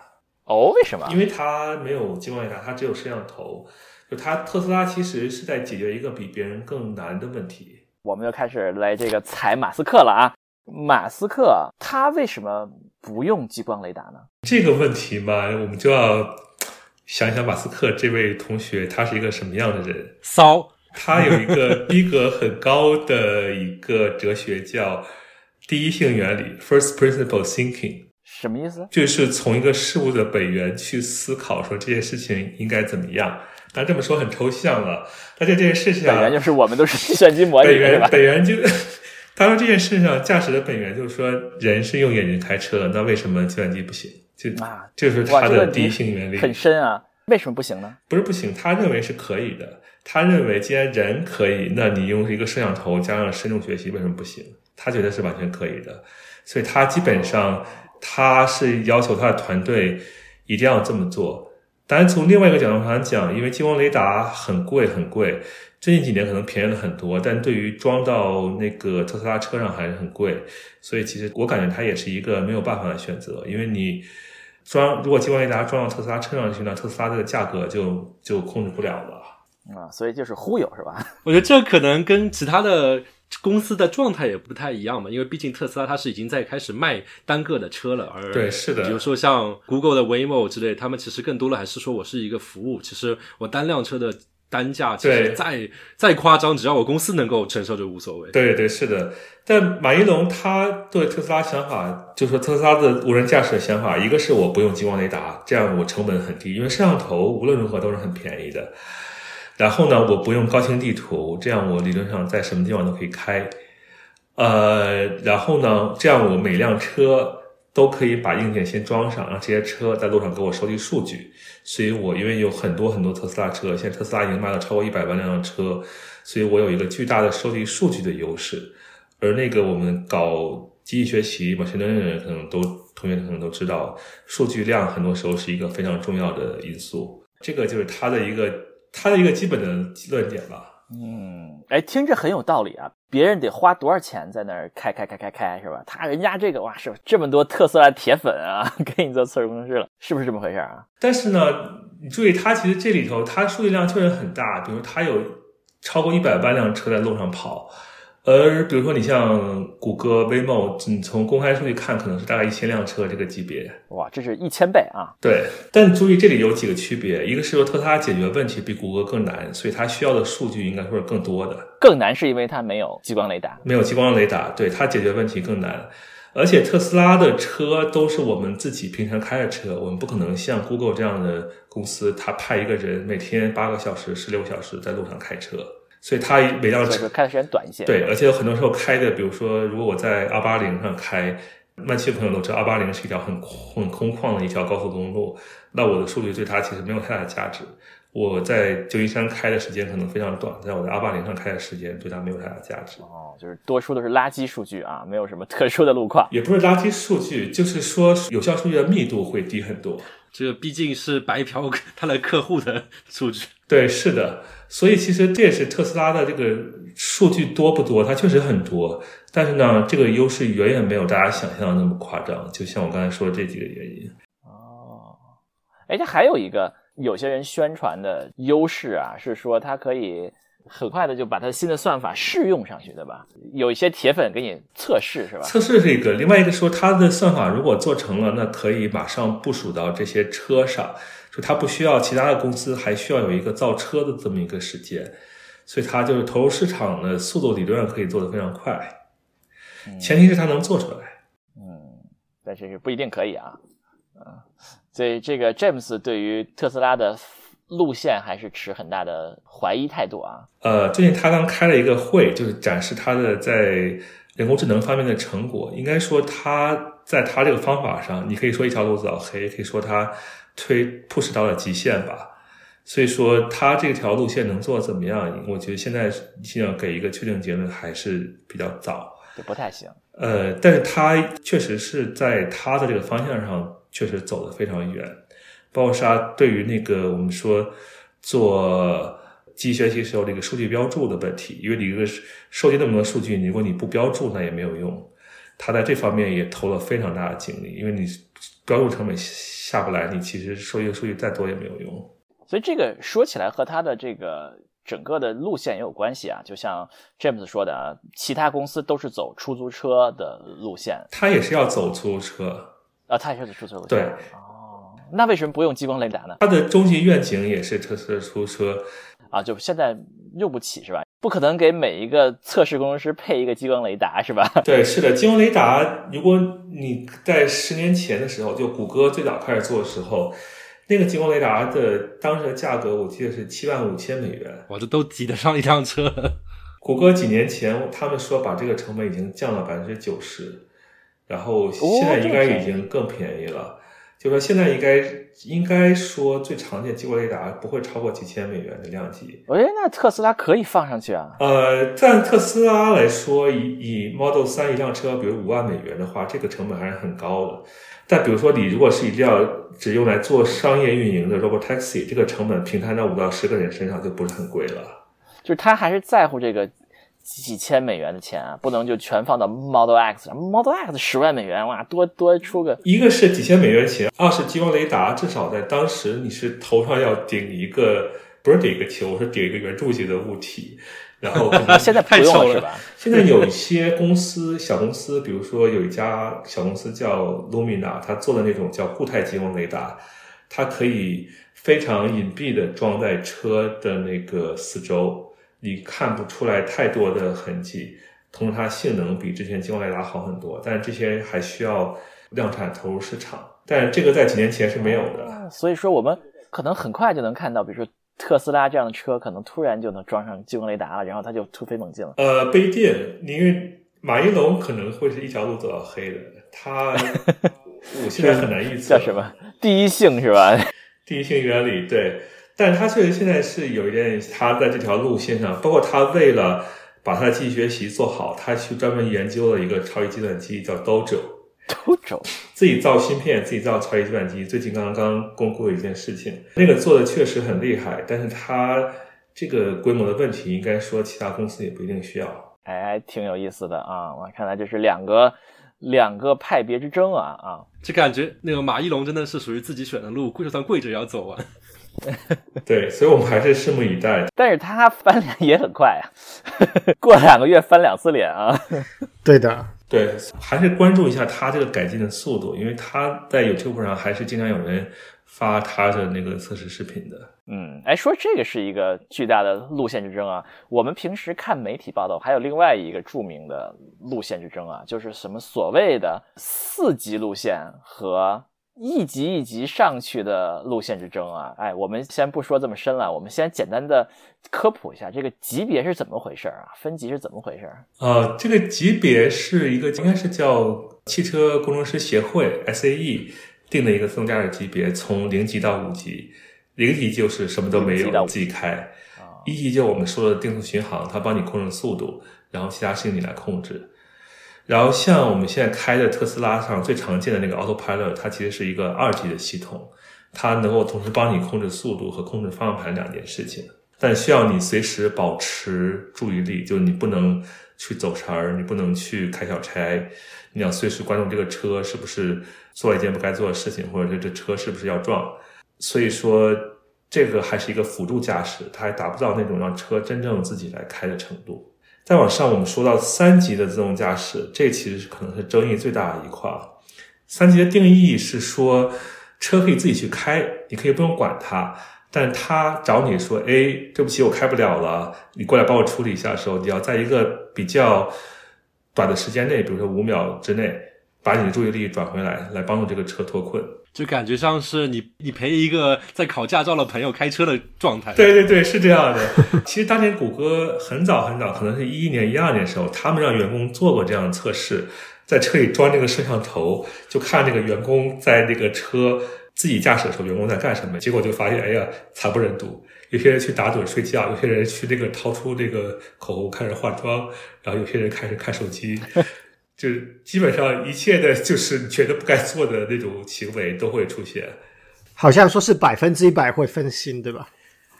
哦，为什么？因为它没有激光雷达，它只有摄像头。就它特斯拉其实是在解决一个比别人更难的问题。我们又开始来这个踩马斯克了啊。马斯克他为什么不用激光雷达呢？这个问题嘛，我们就要想想马斯克这位同学他是一个什么样的人？骚。他有一个 [LAUGHS] 逼格很高的一个哲学叫第一性原理 （First Principle Thinking）。什么意思？就是从一个事物的本源去思考，说这件事情应该怎么样。但这么说很抽象了。但在这件事情，本源就是我们都是计算机模拟，本源本源就。[LAUGHS] 他说这件事上，驾驶的本源就是说，人是用眼睛开车的，那为什么计算机不行？就啊，这是他的第一性原理，很深啊。为什么不行呢？不是不行，他认为是可以的。他认为既然人可以，那你用一个摄像头加上深度学习，为什么不行？他觉得是完全可以的。所以他基本上他是要求他的团队一定要这么做。当然，从另外一个角度上讲，因为激光雷达很贵，很贵。最近几年可能便宜了很多，但对于装到那个特斯拉车上还是很贵，所以其实我感觉它也是一个没有办法的选择，因为你装如果激光雷达装到特斯拉车上去，呢特斯拉这个价格就就控制不了了啊，所以就是忽悠是吧？我觉得这可能跟其他的公司的状态也不太一样嘛，因为毕竟特斯拉它是已经在开始卖单个的车了，而对是的，比如说像 Google 的 Waymo 之类，他们其实更多的还是说我是一个服务，其实我单辆车的单价其实再再夸张，只要我公司能够承受就无所谓。对对是的，但马云龙他对特斯拉想法，就说特斯拉的无人驾驶的想法，一个是我不用激光雷达，这样我成本很低，因为摄像头无论如何都是很便宜的。然后呢，我不用高清地图，这样我理论上在什么地方都可以开。呃，然后呢，这样我每辆车都可以把硬件先装上，让这些车在路上给我收集数据。所以我因为有很多很多特斯拉车，现在特斯拉已经卖了超过一百万辆车，所以我有一个巨大的收集数据的优势。而那个我们搞机器学习、嘛，现在的人可能都同学可能都知道，数据量很多时候是一个非常重要的因素。这个就是它的一个。他的一个基本的论点吧。嗯，哎，听着很有道理啊。别人得花多少钱在那儿开开开开开是吧？他人家这个哇，是这么多特斯拉铁粉啊，[LAUGHS] 给你做测试工程师了，是不是这么回事啊？但是呢，你注意，他其实这里头，他数据量确实很大。比如，他有超过一百万辆车在路上跑。而比如说，你像谷歌 Waymo，你从公开数据看，可能是大概一千辆车这个级别。哇，这是一千倍啊！对，但注意这里有几个区别，一个是说特斯拉解决问题比谷歌更难，所以它需要的数据应该说是更多的。更难是因为它没有激光雷达，没有激光雷达，对它解决问题更难。而且特斯拉的车都是我们自己平常开的车，我们不可能像 Google 这样的公司，他派一个人每天八个小时、十六个小时在路上开车。所以它每辆车开的时间短一些，对，而且有很多时候开的，比如说，如果我在二八零上开，慢汽朋友都知道，二八零是一条很很空旷的一条高速公路，那我的数据对它其实没有太大的价值。我在旧金山开的时间可能非常短，在我在二八零上开的时间对它没有太大价值。哦，就是多数都是垃圾数据啊，没有什么特殊的路况。也不是垃圾数据，就是说有效数据的密度会低很多。这个毕竟是白嫖他的客户的数据。对，是的。所以其实这也是特斯拉的这个数据多不多？它确实很多，但是呢，这个优势远远没有大家想象的那么夸张。就像我刚才说的这几个原因。哦，哎，它还有一个有些人宣传的优势啊，是说它可以很快的就把它新的算法试用上去，对吧？有一些铁粉给你测试，是吧？测试是一个，另外一个说它的算法如果做成了，那可以马上部署到这些车上。就它不需要其他的公司，还需要有一个造车的这么一个时间，所以它就是投入市场的速度理论上可以做得非常快，前提是它能做出来。嗯，但是不一定可以啊。啊，所以这个 James 对于特斯拉的路线还是持很大的怀疑态度啊。呃，最近他刚开了一个会，就是展示他的在人工智能方面的成果。应该说他在他这个方法上，你可以说一条路走到黑，可以说他。推 push 到了极限吧，所以说他这条路线能做怎么样？我觉得现在想要给一个确定结论还是比较早，不太行。呃，但是他确实是在他的这个方向上确实走得非常远，包括他对于那个我们说做机器学习时候这个数据标注的问题，因为你一个收集那么多数据，如果你不标注那也没有用。他在这方面也投了非常大的精力，因为你标注成本。下不来，你其实收一个数据再多也没有用。所以这个说起来和他的这个整个的路线也有关系啊。就像 James 说的啊，其他公司都是走出租车的路线，他也是要走出租车啊，他也是走出租车路线。对，哦，那为什么不用激光雷达呢？他的终极愿景也是特斯拉出租车啊，就现在用不起是吧？不可能给每一个测试工程师配一个激光雷达，是吧？[LAUGHS] 对，是的，激光雷达，如果你在十年前的时候，就谷歌最早开始做的时候，那个激光雷达的当时的价格，我记得是七万五千美元，我这都挤得上一辆车。谷歌几年前他们说把这个成本已经降了百分之九十，然后现在应该已经更便宜了。就说现在应该应该说最常见激光雷达不会超过几千美元的量级。哎，那特斯拉可以放上去啊？呃，但特斯拉来说，以以 Model 三一辆车，比如五万美元的话，这个成本还是很高的。但比如说你如果是一辆只用来做商业运营的 Robotaxi，这个成本平摊到五到十个人身上就不是很贵了。就是他还是在乎这个。几千美元的钱啊，不能就全放到 Model X 上。Model X 十万美元，哇，多多出个。一个是几千美元钱，二是激光雷达，至少在当时你是头上要顶一个，不是顶一个球，是顶一个圆柱形的物体。然后 [LAUGHS] 现在不用了是吧？现在有一些公司小公司，比如说有一家小公司叫 Lumina，它做的那种叫固态激光雷达，它可以非常隐蔽的装在车的那个四周，你看不出来太多的痕迹。同时，它性能比之前激光雷达好很多，但是这些还需要量产投入市场。但这个在几年前是没有的。所以说，我们可能很快就能看到，比如说。特斯拉这样的车可能突然就能装上激光雷达了，然后它就突飞猛进了。呃，不一定，因为马一龙可能会是一条路走到黑的。他 [LAUGHS] 我现在很难预测叫什么第一性是吧？[LAUGHS] 第一性原理对，但是他确实现在是有一点，他在这条路线上，包括他为了把他的机器学习做好，他去专门研究了一个超级计算机叫 Dojo。Dojo，自己造芯片，自己造超级计算机。最近刚刚公布了一件事情，那个做的确实很厉害，但是他这个规模的问题，应该说其他公司也不一定需要。哎，挺有意思的啊！我看来这是两个两个派别之争啊啊！就感觉那个马一龙真的是属于自己选的路，跪就算跪着也要走完。[LAUGHS] 对，所以我们还是拭目以待。但是他翻脸也很快啊，[LAUGHS] 过两个月翻两次脸啊。[LAUGHS] 对的。对，还是关注一下他这个改进的速度，因为他在 YouTube 上还是经常有人发他的那个测试视频的。嗯，哎，说这个是一个巨大的路线之争啊。我们平时看媒体报道，还有另外一个著名的路线之争啊，就是什么所谓的四级路线和。一级一级上去的路线之争啊，哎，我们先不说这么深了，我们先简单的科普一下这个级别是怎么回事啊？分级是怎么回事？呃，这个级别是一个应该是叫汽车工程师协会 SAE 定的一个自动驾驶级别，从零级到五级，零级就是什么都没有，自己开；一级就我们说的定速巡航，它帮你控制速度，然后其他事情你来控制。然后像我们现在开的特斯拉上最常见的那个 Autopilot，它其实是一个二级的系统，它能够同时帮你控制速度和控制方向盘两件事情，但需要你随时保持注意力，就是你不能去走神儿，你不能去开小差，你要随时关注这个车是不是做一件不该做的事情，或者是这车是不是要撞。所以说这个还是一个辅助驾驶，它还达不到那种让车真正自己来开的程度。再往上，我们说到三级的自动驾驶，这其实可能是争议最大的一块。三级的定义是说，车可以自己去开，你可以不用管它，但它找你说：“哎，对不起，我开不了了，你过来帮我处理一下。”的时候，你要在一个比较短的时间内，比如说五秒之内，把你的注意力转回来，来帮助这个车脱困。就感觉像是你你陪一个在考驾照的朋友开车的状态。对对对，是这样的。其实当年谷歌很早很早，可能是一一年、一二年的时候，他们让员工做过这样的测试，在车里装这个摄像头，就看这个员工在那个车自己驾驶的时候，员工在干什么。结果就发现，哎呀，惨不忍睹。有些人去打盹睡觉，有些人去那个掏出这个口红开始化妆，然后有些人开始看手机。就基本上一切的，就是觉得不该做的那种行为都会出现。好像说是百分之一百会分心，对吧？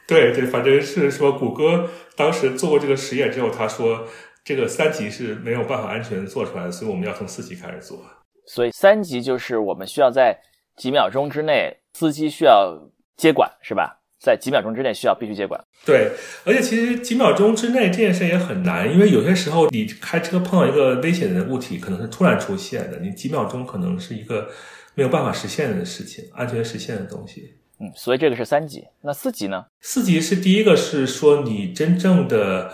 对对，反正是说谷歌当时做过这个实验之后，他说这个三级是没有办法安全做出来的，所以我们要从四级开始做。所以三级就是我们需要在几秒钟之内，司机需要接管，是吧？在几秒钟之内需要必须接管。对，而且其实几秒钟之内这件事也很难，因为有些时候你开车碰到一个危险的物体，可能是突然出现的，你几秒钟可能是一个没有办法实现的事情，安全实现的东西。嗯，所以这个是三级。那四级呢？四级是第一个是说你真正的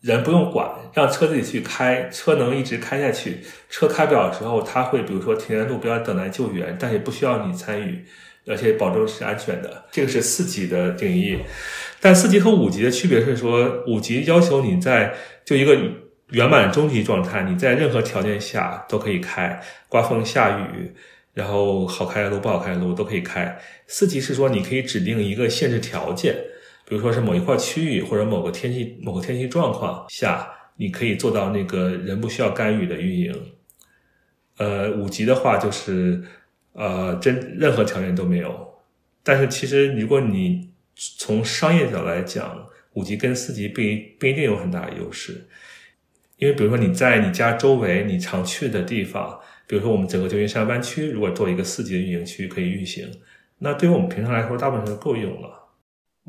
人不用管，让车自己去开，车能一直开下去。车开不了之后，他会比如说停在路边等待救援，但也不需要你参与。而且保证是安全的，这个是四级的定义。但四级和五级的区别是说，五级要求你在就一个圆满终极状态，你在任何条件下都可以开，刮风下雨，然后好开的路不好开的路都可以开。四级是说你可以指定一个限制条件，比如说是某一块区域或者某个天气某个天气状况下，你可以做到那个人不需要干预的运营。呃，五级的话就是。呃，真任何条件都没有。但是其实，如果你从商业角度来讲，五级跟四级不一不一定有很大的优势。因为比如说你在你家周围你常去的地方，比如说我们整个旧金山湾区，如果做一个四级的运营区可以运行，那对于我们平常来说，大部分是够用了。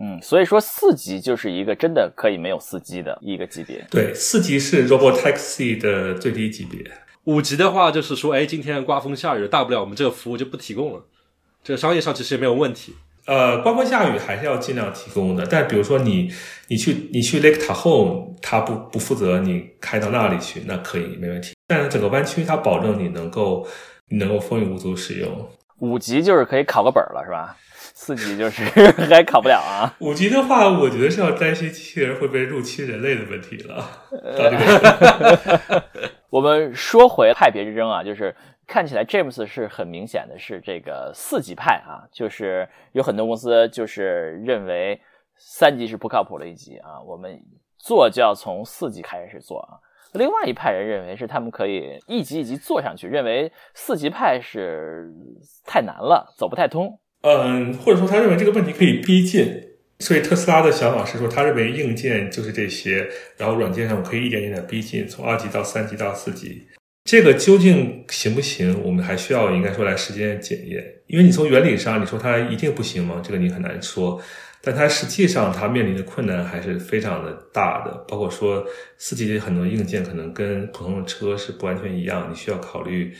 嗯，所以说四级就是一个真的可以没有司机的一个级别。对，四级是 Robot Taxi 的最低级别。五级的话就是说，哎，今天刮风下雨，大不了我们这个服务就不提供了。这个商业上其实也没有问题。呃，刮风下雨还是要尽量提供的。但比如说你你去你去 Lake Tahoe，他不不负责你开到那里去，那可以没问题。但是整个湾区它保证你能够你能够风雨无阻使用。五级就是可以考个本了，是吧？[LAUGHS] 四级就是还考不了啊。[LAUGHS] 五级的话，我觉得是要担心机器人会不会入侵人类的问题了。[LAUGHS] 我们说回派别之争啊，就是看起来 James 是很明显的是这个四级派啊，就是有很多公司就是认为三级是不靠谱的一级啊，我们做就要从四级开始做啊。另外一派人认为是他们可以一级一级做上去，认为四级派是太难了，走不太通。嗯，或者说他认为这个问题可以逼近，所以特斯拉的想法是说，他认为硬件就是这些，然后软件上可以一点点的逼近，从二级到三级到四级。这个究竟行不行？我们还需要应该说来时间检验，因为你从原理上你说它一定不行吗？这个你很难说。但它实际上它面临的困难还是非常的大的，包括说四级的很多硬件可能跟普通的车是不完全一样，你需要考虑，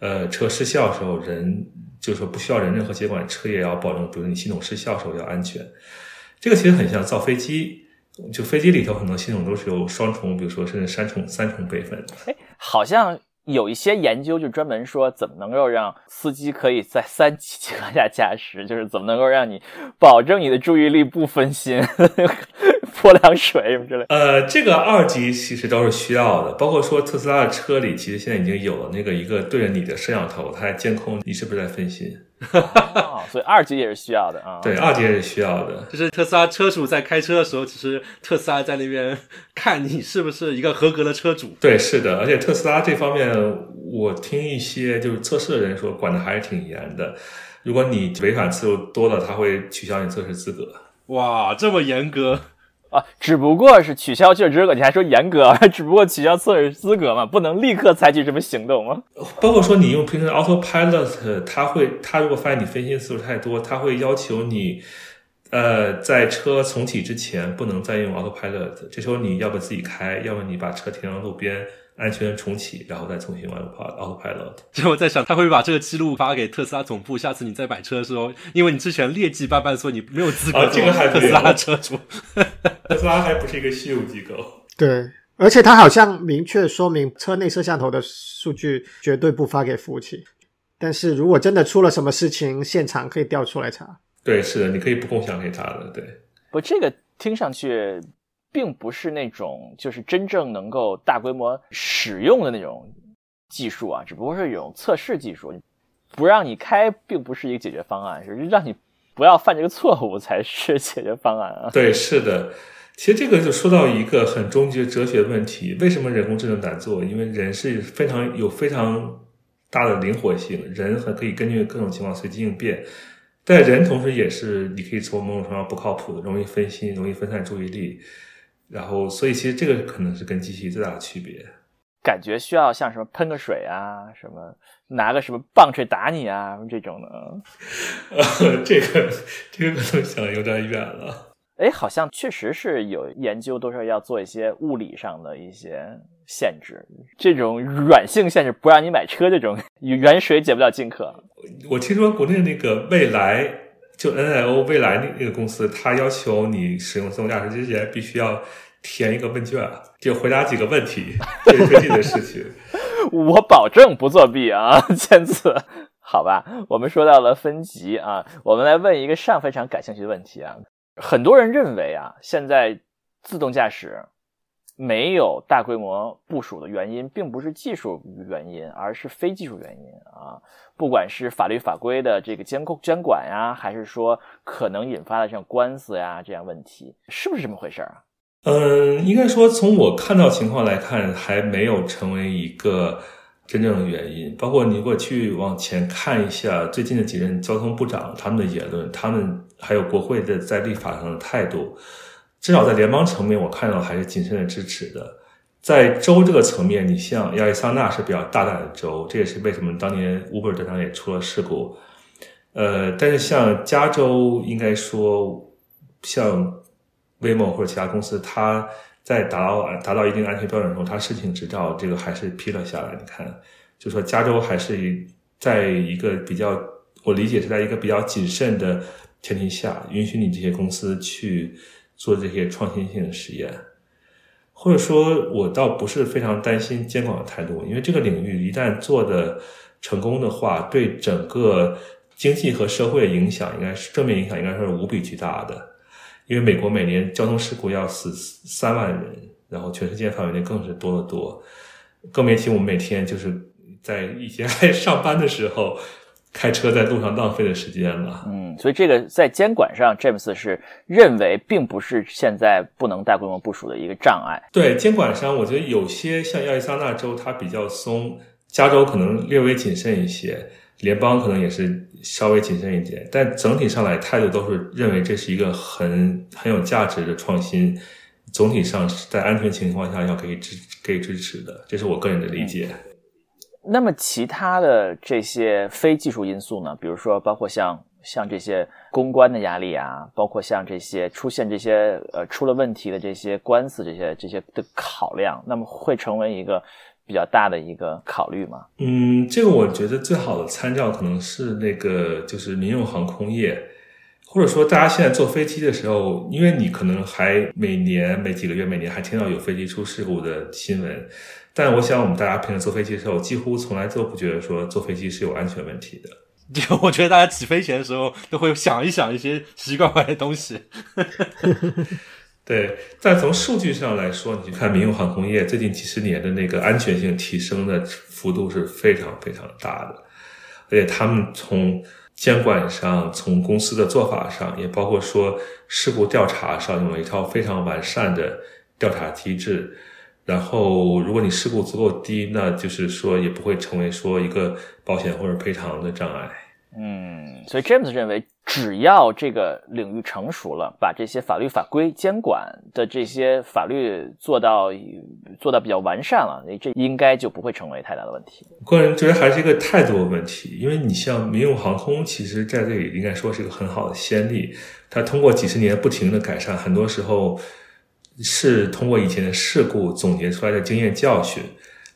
呃，车失效的时候人就是说不需要人任何接管，车也要保证，比如你系统失效的时候要安全。这个其实很像造飞机，就飞机里头很多系统都是有双重，比如说甚至三重三重备份。哎，好像。有一些研究就专门说怎么能够让司机可以在三级情况下驾驶，就是怎么能够让你保证你的注意力不分心，[LAUGHS] 泼凉水什么之类。呃，这个二级其实都是需要的，包括说特斯拉的车里其实现在已经有了那个一个对着你的摄像头，它来监控你是不是在分心。所以二级也是需要的啊。对，二级也是需要的。就是特斯拉车主在开车的时候，其实特斯拉在那边看你是不是一个合格的车主。对，是的。而且特斯拉这方面，我听一些就是测试的人说，管的还是挺严的。如果你违反次数多了，他会取消你测试资格。哇，这么严格。啊，只不过是取消测试资格，你还说严格？只不过取消测试资格嘛，不能立刻采取什么行动吗？包括说你用平时 Autopilot，它会，它如果发现你分心次数太多，它会要求你，呃，在车重启之前不能再用 Autopilot，这时候你要不自己开，要么你把车停到路边。安全重启，然后再重新玩 Autopilot。[LAUGHS] 就我在想，他会把这个记录发给特斯拉总部，下次你再买车的时候，[LAUGHS] 因为你之前劣迹斑斑，说你没有资格做特斯拉车主。[LAUGHS] 特斯拉还不是一个信用机构。对，而且他好像明确说明，车内摄像头的数据绝对不发给服务器。但是如果真的出了什么事情，现场可以调出来查。对，是的，你可以不共享给他的。对，不，这个听上去。并不是那种就是真正能够大规模使用的那种技术啊，只不过是一种测试技术，不让你开，并不是一个解决方案，是让你不要犯这个错误才是解决方案啊。[LAUGHS] 对，是的，其实这个就说到一个很终极的哲学问题：为什么人工智能难做？因为人是非常有非常大的灵活性，人还可以根据各种情况随机应变，但人同时也是你可以从某种程度上不靠谱的，容易分心，容易分散注意力。然后，所以其实这个可能是跟机器最大的区别。感觉需要像什么喷个水啊，什么拿个什么棒槌打你啊这种的。呃，这个这个可能想的有点远了。哎，好像确实是有研究，都是要做一些物理上的一些限制，这种软性限制不让你买车，这种远水解不了近渴。我听说国内那个未来。就 N I O 未来那那个公司，它要求你使用自动驾驶之前，必须要填一个问卷，就回答几个问题，这是最近的事情。[LAUGHS] 我保证不作弊啊，[LAUGHS] 签字。好吧，我们说到了分级啊，我们来问一个上非常感兴趣的问题啊。很多人认为啊，现在自动驾驶。没有大规模部署的原因，并不是技术原因，而是非技术原因啊！不管是法律法规的这个监控监管呀，还是说可能引发的像官司呀这样问题，是不是这么回事啊？嗯，应该说从我看到情况来看，还没有成为一个真正的原因。包括你如果去往前看一下最近的几任交通部长他们的言论，他们还有国会的在立法上的态度。至少在联邦层面，我看到还是谨慎的支持的。在州这个层面，你像亚利桑那是比较大胆的州，这也是为什么当年 Uber 这上也出了事故。呃，但是像加州，应该说像 Waymo 或者其他公司，它在达到达到一定安全标准的时候，它申请执照这个还是批了下来。你看，就说加州还是在一个比较，我理解是在一个比较谨慎的前提下，允许你这些公司去做这些创新性的实验。或者说，我倒不是非常担心监管的态度，因为这个领域一旦做的成功的话，对整个经济和社会的影响，应该是正面影响，应该是无比巨大的。因为美国每年交通事故要死三万人，然后全世界范围内更是多得多，更别提我们每天就是在以前 [LAUGHS] 还上班的时候。开车在路上浪费的时间了，嗯，所以这个在监管上，James 是认为并不是现在不能大规模部署的一个障碍。对监管上，我觉得有些像亚利桑那州它比较松，加州可能略微谨慎一些，联邦可能也是稍微谨慎一点，但整体上来态度都是认为这是一个很很有价值的创新，总体上是在安全情况下要给支给支持的，这是我个人的理解。那么其他的这些非技术因素呢？比如说，包括像像这些公关的压力啊，包括像这些出现这些呃出了问题的这些官司，这些这些的考量，那么会成为一个比较大的一个考虑吗？嗯，这个我觉得最好的参照可能是那个就是民用航空业，或者说大家现在坐飞机的时候，因为你可能还每年每几个月每年还听到有飞机出事故的新闻。但我想，我们大家平时坐飞机的时候，几乎从来都不觉得说坐飞机是有安全问题的。[LAUGHS] 就我觉得，大家起飞前的时候都会想一想一些奇奇怪怪的东西。[LAUGHS] 对，但从数据上来说，你去看民用航空业最近几十年的那个安全性提升的幅度是非常非常大的，而且他们从监管上、从公司的做法上，也包括说事故调查上，有一套非常完善的调查机制。然后，如果你事故足够低，那就是说也不会成为说一个保险或者赔偿的障碍。嗯，所以 James 认为，只要这个领域成熟了，把这些法律法规监管的这些法律做到做到比较完善了，这应该就不会成为太大的问题。个人觉得还是一个态度问题，因为你像民用航空，其实在这里应该说是一个很好的先例，它通过几十年不停的改善，很多时候。是通过以前的事故总结出来的经验教训，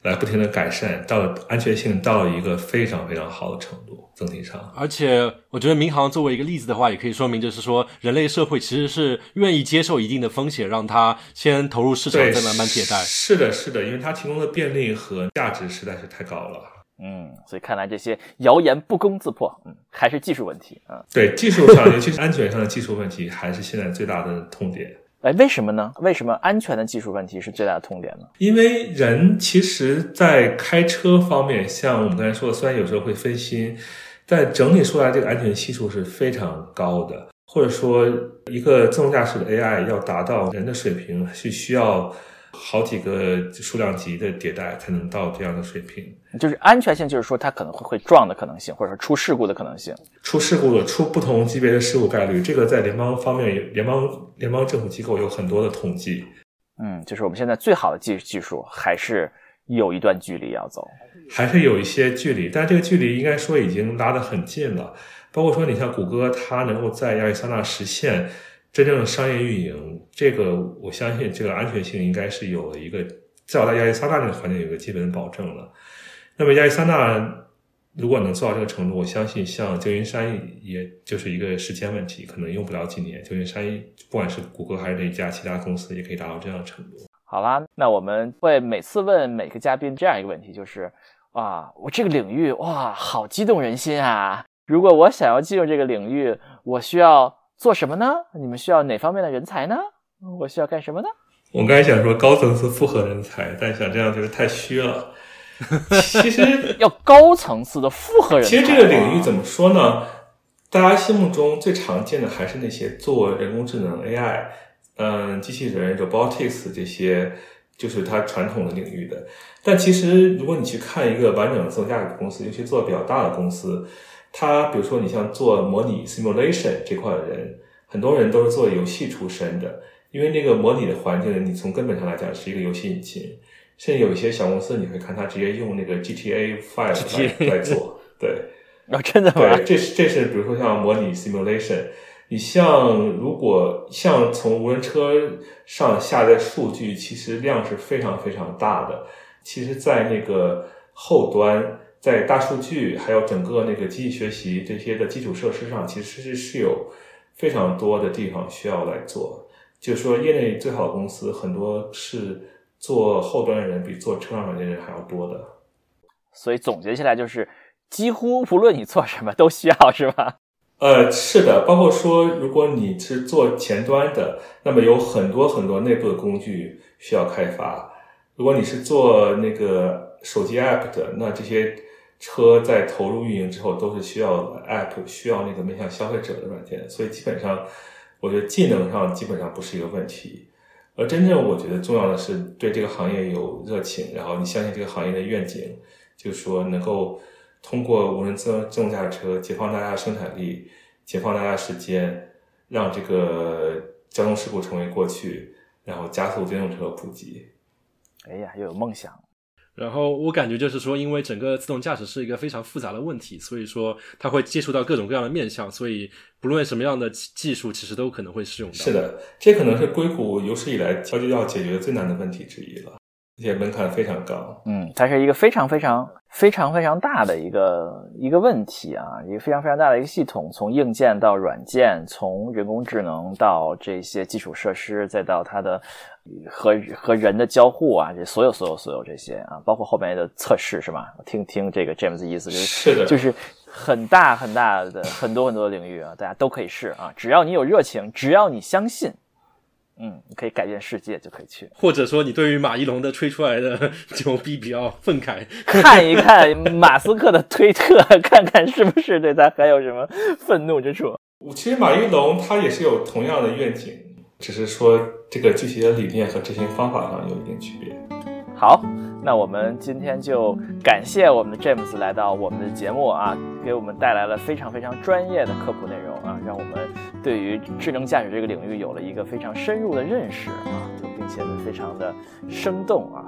来不停的改善，到了安全性到了一个非常非常好的程度，整体上。而且，我觉得民航作为一个例子的话，也可以说明，就是说，人类社会其实是愿意接受一定的风险，让它先投入市场，再慢慢迭代。是的，是的，因为它提供的便利和价值实在是太高了。嗯，所以看来这些谣言不攻自破，嗯，还是技术问题啊。对，技术上，尤其是安全上的技术问题，还是现在最大的痛点。哎，为什么呢？为什么安全的技术问题是最大的痛点呢？因为人其实，在开车方面，像我们刚才说的，虽然有时候会分心，但整体出来，这个安全系数是非常高的。或者说，一个自动驾驶的 AI 要达到人的水平，是需要。好几个数量级的迭代才能到这样的水平，就是安全性，就是说它可能会会撞的可能性，或者说出事故的可能性，出事故的出不同级别的事故概率，这个在联邦方面，联邦联邦政府机构有很多的统计。嗯，就是我们现在最好的技技术还是有一段距离要走，还是有一些距离，但这个距离应该说已经拉得很近了。包括说你像谷歌，它能够在亚利桑那实现。真正的商业运营，这个我相信，这个安全性应该是有一个，至少在亚利桑那这个环境有一个基本保证了。那么亚利桑那如果能做到这个程度，我相信像旧金山也就是一个时间问题，可能用不了几年，旧金山不管是谷歌还是哪家其他公司，也可以达到这样的程度。好啦，那我们会每次问每个嘉宾这样一个问题，就是啊，我这个领域哇，好激动人心啊！如果我想要进入这个领域，我需要。做什么呢？你们需要哪方面的人才呢？我需要干什么呢？我刚才想说高层次复合人才，但想这样就是太虚了。其实 [LAUGHS] 要高层次的复合人才。其实这个领域怎么说呢？大家心目中最常见的还是那些做人工智能 AI，嗯，机器人 robotics 这些，就是它传统的领域的。但其实如果你去看一个完整的自动驾驶公司，尤其做比较大的公司。他比如说，你像做模拟 simulation 这块的人，很多人都是做游戏出身的，因为那个模拟的环境，你从根本上来讲是一个游戏引擎。甚至有一些小公司，你会看他直接用那个 GTA Five 来来做。[LAUGHS] 对，啊，真的吗？对，这是这是比如说像模拟 simulation，你像如果像从无人车上下载数据，其实量是非常非常大的。其实，在那个后端，在大数据还有整个那个机器学习这些的基础设施上，其实是是有非常多的地方需要来做。就是说，业内最好的公司很多是做后端的人比做车上软件人还要多的。所以总结下来就是，几乎无论你做什么都需要，是吧？呃，是的，包括说，如果你是做前端的，那么有很多很多内部的工具需要开发；如果你是做那个手机 app 的，那这些车在投入运营之后，都是需要 app 需要那个面向消费者的软件。所以基本上，我觉得技能上基本上不是一个问题。而真正我觉得重要的是对这个行业有热情，然后你相信这个行业的愿景，就是说能够。通过无人自动驾车解放大家的生产力，解放大家时间，让这个交通事故成为过去，然后加速电动车普及。哎呀，又有梦想。然后我感觉就是说，因为整个自动驾驶是一个非常复杂的问题，所以说它会接触到各种各样的面向，所以不论什么样的技术，其实都可能会适用到。是的，这可能是硅谷有史以来要要解决最难的问题之一了。而且门槛非常高，嗯，它是一个非常非常非常非常大的一个一个问题啊，一个非常非常大的一个系统，从硬件到软件，从人工智能到这些基础设施，再到它的和和人的交互啊，这所有所有所有这些啊，包括后面的测试是吧？听听这个 James 意思就是是的，就是很大很大的很多很多的领域啊，大家都可以试啊，只要你有热情，只要你相信。嗯，你可以改变世界就可以去，或者说你对于马一龙的吹出来的 [LAUGHS] 牛逼比较愤慨，[LAUGHS] 看一看马斯克的推特，看看是不是对他还有什么愤怒之处。其实马一龙他也是有同样的愿景，只是说这个具体的理念和执行方法上有一点区别。好。那我们今天就感谢我们的 James 来到我们的节目啊，给我们带来了非常非常专业的科普内容啊，让我们对于智能驾驶这个领域有了一个非常深入的认识啊，并且非常的生动啊。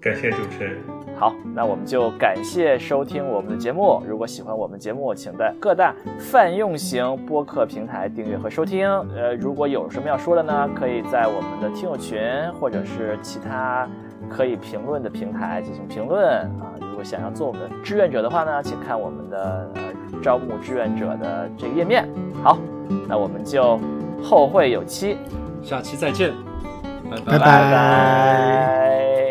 感谢主持人。好，那我们就感谢收听我们的节目。如果喜欢我们节目，请在各大泛用型播客平台订阅和收听。呃，如果有什么要说的呢，可以在我们的听友群或者是其他。可以评论的平台进行评论啊！如果想要做我们的志愿者的话呢，请看我们的呃招募志愿者的这个页面。好，那我们就后会有期，下期再见，拜拜。